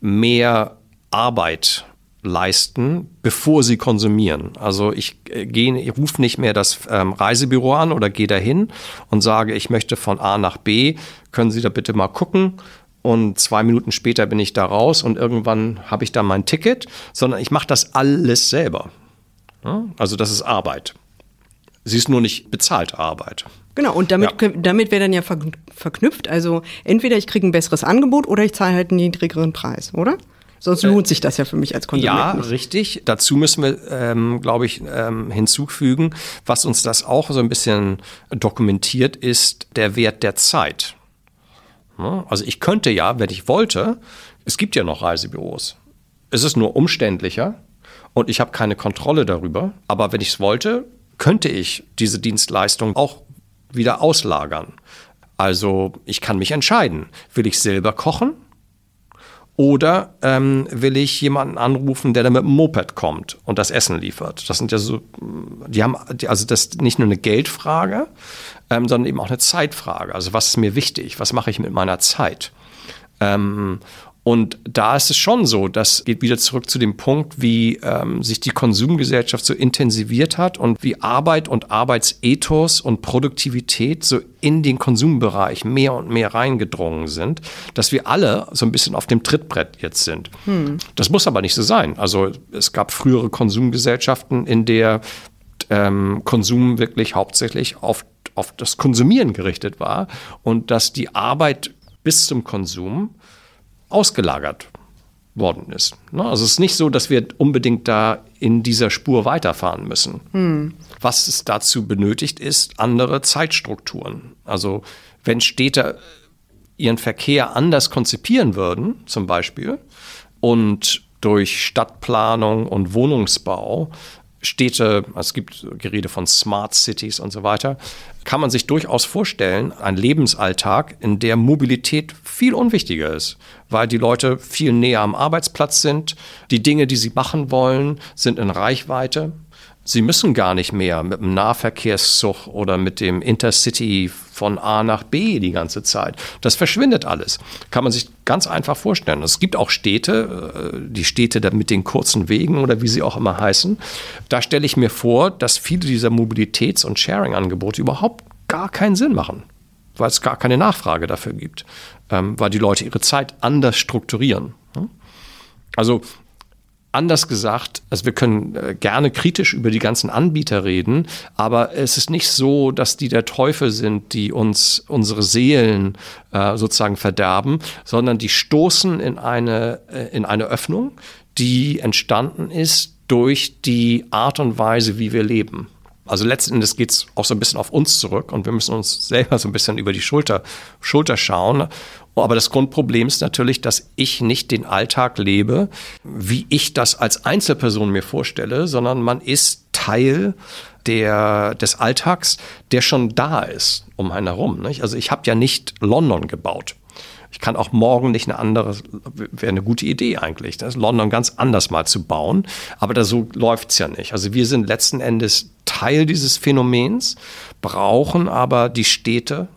mehr Arbeit leisten, bevor sie konsumieren. Also ich äh, gehe, ich rufe nicht mehr das ähm, Reisebüro an oder gehe dahin und sage, ich möchte von A nach B, können Sie da bitte mal gucken? Und zwei Minuten später bin ich da raus und irgendwann habe ich da mein Ticket, sondern ich mache das alles selber. Also das ist Arbeit. Sie ist nur nicht bezahlte Arbeit. Genau, und damit, ja. damit wäre dann ja verknüpft. Also entweder ich kriege ein besseres Angebot oder ich zahle halt einen niedrigeren Preis, oder? Sonst lohnt sich das ja für mich als Konsument. Ja, richtig. Dazu müssen wir, ähm, glaube ich, ähm, hinzufügen, was uns das auch so ein bisschen dokumentiert, ist der Wert der Zeit. Also ich könnte ja, wenn ich wollte, es gibt ja noch Reisebüros. Es ist nur umständlicher und ich habe keine Kontrolle darüber. Aber wenn ich es wollte, könnte ich diese Dienstleistung auch wieder auslagern. Also ich kann mich entscheiden, will ich selber kochen oder ähm, will ich jemanden anrufen, der dann mit dem Moped kommt und das Essen liefert? Das sind ja so, die haben, also das ist nicht nur eine Geldfrage, ähm, sondern eben auch eine Zeitfrage. Also was ist mir wichtig? Was mache ich mit meiner Zeit? Ähm, und da ist es schon so, das geht wieder zurück zu dem Punkt, wie ähm, sich die Konsumgesellschaft so intensiviert hat und wie Arbeit und Arbeitsethos und Produktivität so in den Konsumbereich mehr und mehr reingedrungen sind, dass wir alle so ein bisschen auf dem Trittbrett jetzt sind. Hm. Das muss aber nicht so sein. Also es gab frühere Konsumgesellschaften, in der ähm, Konsum wirklich hauptsächlich auf, auf das Konsumieren gerichtet war und dass die Arbeit bis zum Konsum ausgelagert worden ist. Ne? Also es ist nicht so, dass wir unbedingt da in dieser Spur weiterfahren müssen. Hm. Was es dazu benötigt, ist andere Zeitstrukturen. Also wenn Städte ihren Verkehr anders konzipieren würden, zum Beispiel, und durch Stadtplanung und Wohnungsbau Städte, es gibt Gerede von Smart Cities und so weiter, kann man sich durchaus vorstellen, ein Lebensalltag, in der Mobilität viel unwichtiger ist, weil die Leute viel näher am Arbeitsplatz sind, die Dinge, die sie machen wollen, sind in Reichweite. Sie müssen gar nicht mehr mit dem Nahverkehrszug oder mit dem Intercity von A nach B die ganze Zeit. Das verschwindet alles. Kann man sich ganz einfach vorstellen. Es gibt auch Städte, äh, die Städte mit den kurzen Wegen oder wie sie auch immer heißen. Da stelle ich mir vor, dass viele dieser Mobilitäts- und Sharing-Angebote überhaupt gar keinen Sinn machen, weil es gar keine Nachfrage dafür gibt, ähm, weil die Leute ihre Zeit anders strukturieren. Also Anders gesagt, also wir können äh, gerne kritisch über die ganzen Anbieter reden, aber es ist nicht so, dass die der Teufel sind, die uns unsere Seelen äh, sozusagen verderben, sondern die stoßen in eine, äh, in eine Öffnung, die entstanden ist durch die Art und Weise, wie wir leben. Also letzten Endes geht es auch so ein bisschen auf uns zurück und wir müssen uns selber so ein bisschen über die Schulter, Schulter schauen aber das Grundproblem ist natürlich, dass ich nicht den Alltag lebe, wie ich das als Einzelperson mir vorstelle, sondern man ist Teil der, des Alltags, der schon da ist um einen herum. Nicht? Also ich habe ja nicht London gebaut. Ich kann auch morgen nicht eine andere, wäre eine gute Idee eigentlich, das London ganz anders mal zu bauen. Aber da so läuft's ja nicht. Also wir sind letzten Endes Teil dieses Phänomens, brauchen aber die Städte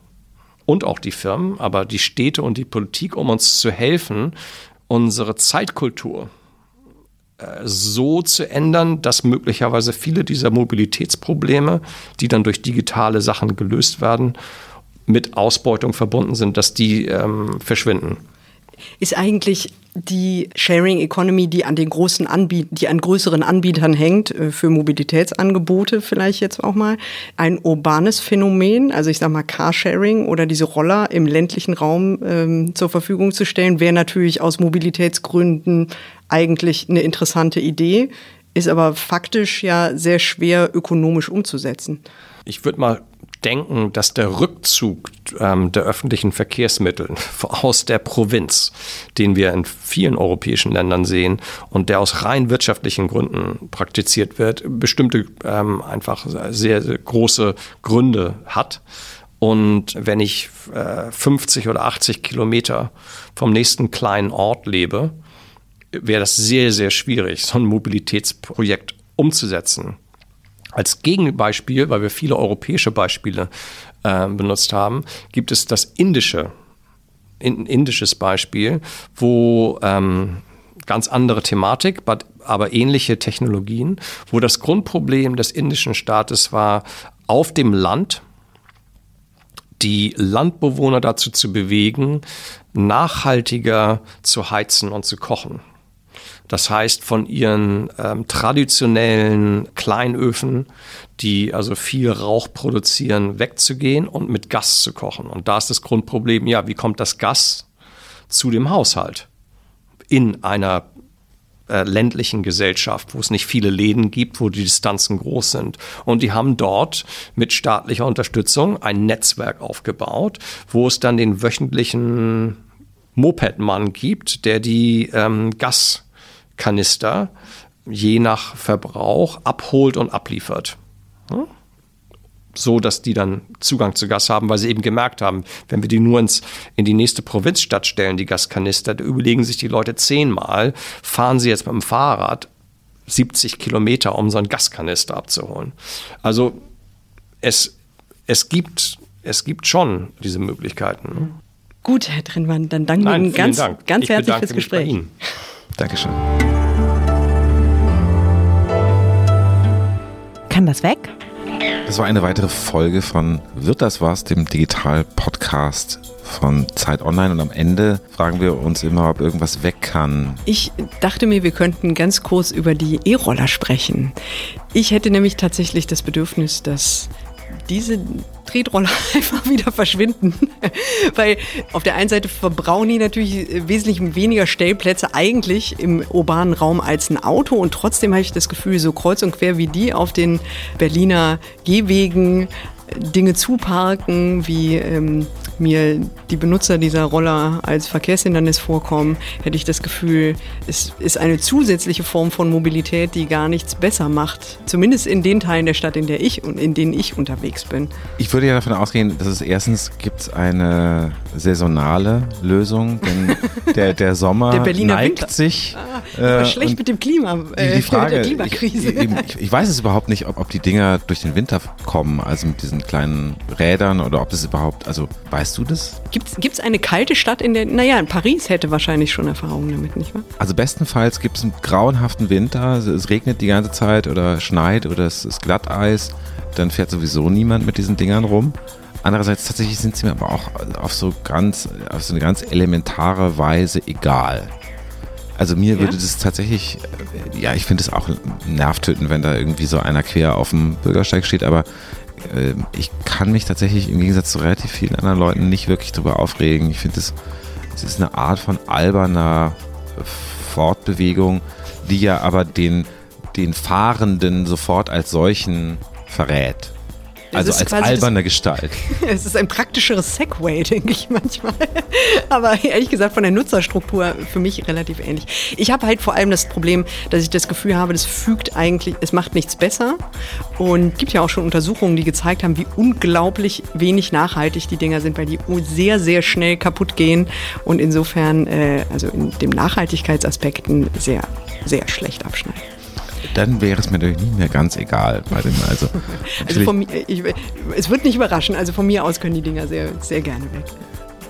und auch die Firmen, aber die Städte und die Politik, um uns zu helfen, unsere Zeitkultur äh, so zu ändern, dass möglicherweise viele dieser Mobilitätsprobleme, die dann durch digitale Sachen gelöst werden, mit Ausbeutung verbunden sind, dass die ähm, verschwinden. Ist eigentlich die Sharing Economy, die an den großen Anbiet die an größeren Anbietern hängt, äh, für Mobilitätsangebote vielleicht jetzt auch mal, ein urbanes Phänomen, also ich sag mal Carsharing oder diese Roller im ländlichen Raum ähm, zur Verfügung zu stellen, wäre natürlich aus Mobilitätsgründen eigentlich eine interessante Idee, ist aber faktisch ja sehr schwer ökonomisch umzusetzen. Ich würde mal denken, dass der Rückzug ähm, der öffentlichen Verkehrsmittel [LAUGHS] aus der Provinz, den wir in vielen europäischen Ländern sehen und der aus rein wirtschaftlichen Gründen praktiziert wird, bestimmte ähm, einfach sehr, sehr große Gründe hat Und wenn ich äh, 50 oder 80 Kilometer vom nächsten kleinen Ort lebe, wäre das sehr, sehr schwierig, so ein Mobilitätsprojekt umzusetzen. Als Gegenbeispiel, weil wir viele europäische Beispiele äh, benutzt haben, gibt es das indische, in, indisches Beispiel, wo ähm, ganz andere Thematik, but, aber ähnliche Technologien, wo das Grundproblem des indischen Staates war, auf dem Land die Landbewohner dazu zu bewegen, nachhaltiger zu heizen und zu kochen. Das heißt, von ihren ähm, traditionellen Kleinöfen, die also viel Rauch produzieren, wegzugehen und mit Gas zu kochen. Und da ist das Grundproblem, ja, wie kommt das Gas zu dem Haushalt in einer äh, ländlichen Gesellschaft, wo es nicht viele Läden gibt, wo die Distanzen groß sind. Und die haben dort mit staatlicher Unterstützung ein Netzwerk aufgebaut, wo es dann den wöchentlichen Mopedmann gibt, der die ähm, Gas Kanister je nach Verbrauch abholt und abliefert. So, dass die dann Zugang zu Gas haben, weil sie eben gemerkt haben, wenn wir die nur ins, in die nächste Provinzstadt stellen, die Gaskanister, da überlegen sich die Leute zehnmal, fahren sie jetzt mit dem Fahrrad 70 Kilometer, um so einen Gaskanister abzuholen. Also es, es, gibt, es gibt schon diese Möglichkeiten. Gut, Herr Trinnmann, dann danken wir Ihnen ganz, Dank. ganz herzlich fürs Gespräch. Dankeschön. Kann das weg? Das war eine weitere Folge von Wird das was, dem Digital-Podcast von Zeit Online. Und am Ende fragen wir uns immer, ob irgendwas weg kann. Ich dachte mir, wir könnten ganz kurz über die E-Roller sprechen. Ich hätte nämlich tatsächlich das Bedürfnis, dass diese Tretroller [LAUGHS] einfach wieder verschwinden. [LAUGHS] Weil auf der einen Seite verbrauchen die natürlich wesentlich weniger Stellplätze eigentlich im urbanen Raum als ein Auto und trotzdem habe ich das Gefühl, so kreuz und quer wie die auf den Berliner Gehwegen Dinge zuparken, wie ähm, mir die Benutzer dieser Roller als Verkehrshindernis vorkommen, hätte ich das Gefühl, es ist eine zusätzliche Form von Mobilität, die gar nichts besser macht. Zumindest in den Teilen der Stadt, in der ich und in denen ich unterwegs bin. Ich würde ja davon ausgehen, dass es erstens gibt eine saisonale Lösung, denn [LAUGHS] der, der Sommer der Berliner neigt Winter. sich. Ah, äh, schlecht mit dem Klima, äh, die, Frage, mit der Klimakrise. Ich, ich, ich, weiß es überhaupt nicht, ob, ob die Dinger durch den Winter kommen, also mit diesen kleinen Rädern oder ob das überhaupt, also weißt du das? Gibt es eine kalte Stadt in der, naja, in Paris hätte wahrscheinlich schon Erfahrungen damit, nicht wahr? Also bestenfalls gibt es einen grauenhaften Winter, es regnet die ganze Zeit oder schneit oder es ist Glatteis, dann fährt sowieso niemand mit diesen Dingern rum. Andererseits tatsächlich sind sie mir aber auch auf so ganz, auf so eine ganz elementare Weise egal. Also mir ja? würde das tatsächlich, ja, ich finde es auch nervtöten, wenn da irgendwie so einer quer auf dem Bürgersteig steht, aber äh, ich kann mich tatsächlich im Gegensatz zu relativ vielen anderen Leuten nicht wirklich darüber aufregen. Ich finde, es, es ist eine Art von alberner Fortbewegung, die ja aber den, den Fahrenden sofort als solchen verrät. Also als alberne das, Gestalt. [LAUGHS] Es ist ein praktischeres Segway, [LAUGHS] denke ich manchmal. Aber ehrlich gesagt von der Nutzerstruktur für mich relativ ähnlich. Ich habe halt vor allem das Problem, dass ich das Gefühl habe, das fügt eigentlich, es macht nichts besser. Und es gibt ja auch schon Untersuchungen, die gezeigt haben, wie unglaublich wenig nachhaltig die Dinger sind, weil die sehr, sehr schnell kaputt gehen und insofern, äh, also in dem Nachhaltigkeitsaspekten sehr, sehr schlecht abschneiden dann wäre es mir natürlich nicht mehr ganz egal bei dem. Also, [LAUGHS] also von mir, ich, es wird nicht überraschen. Also von mir aus können die Dinger sehr, sehr gerne weg.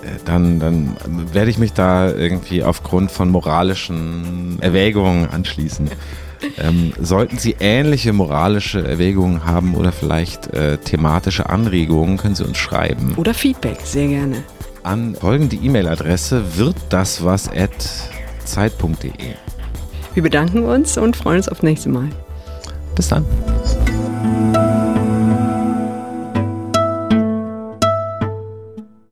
Äh, dann, dann werde ich mich da irgendwie aufgrund von moralischen Erwägungen anschließen. [LAUGHS] Ähm, sollten Sie ähnliche moralische Erwägungen haben oder vielleicht äh, thematische Anregungen, können Sie uns schreiben. Oder Feedback, sehr gerne. An folgende E-Mail-Adresse wird das was at zeit.de. Wir bedanken uns und freuen uns aufs nächste Mal. Bis dann.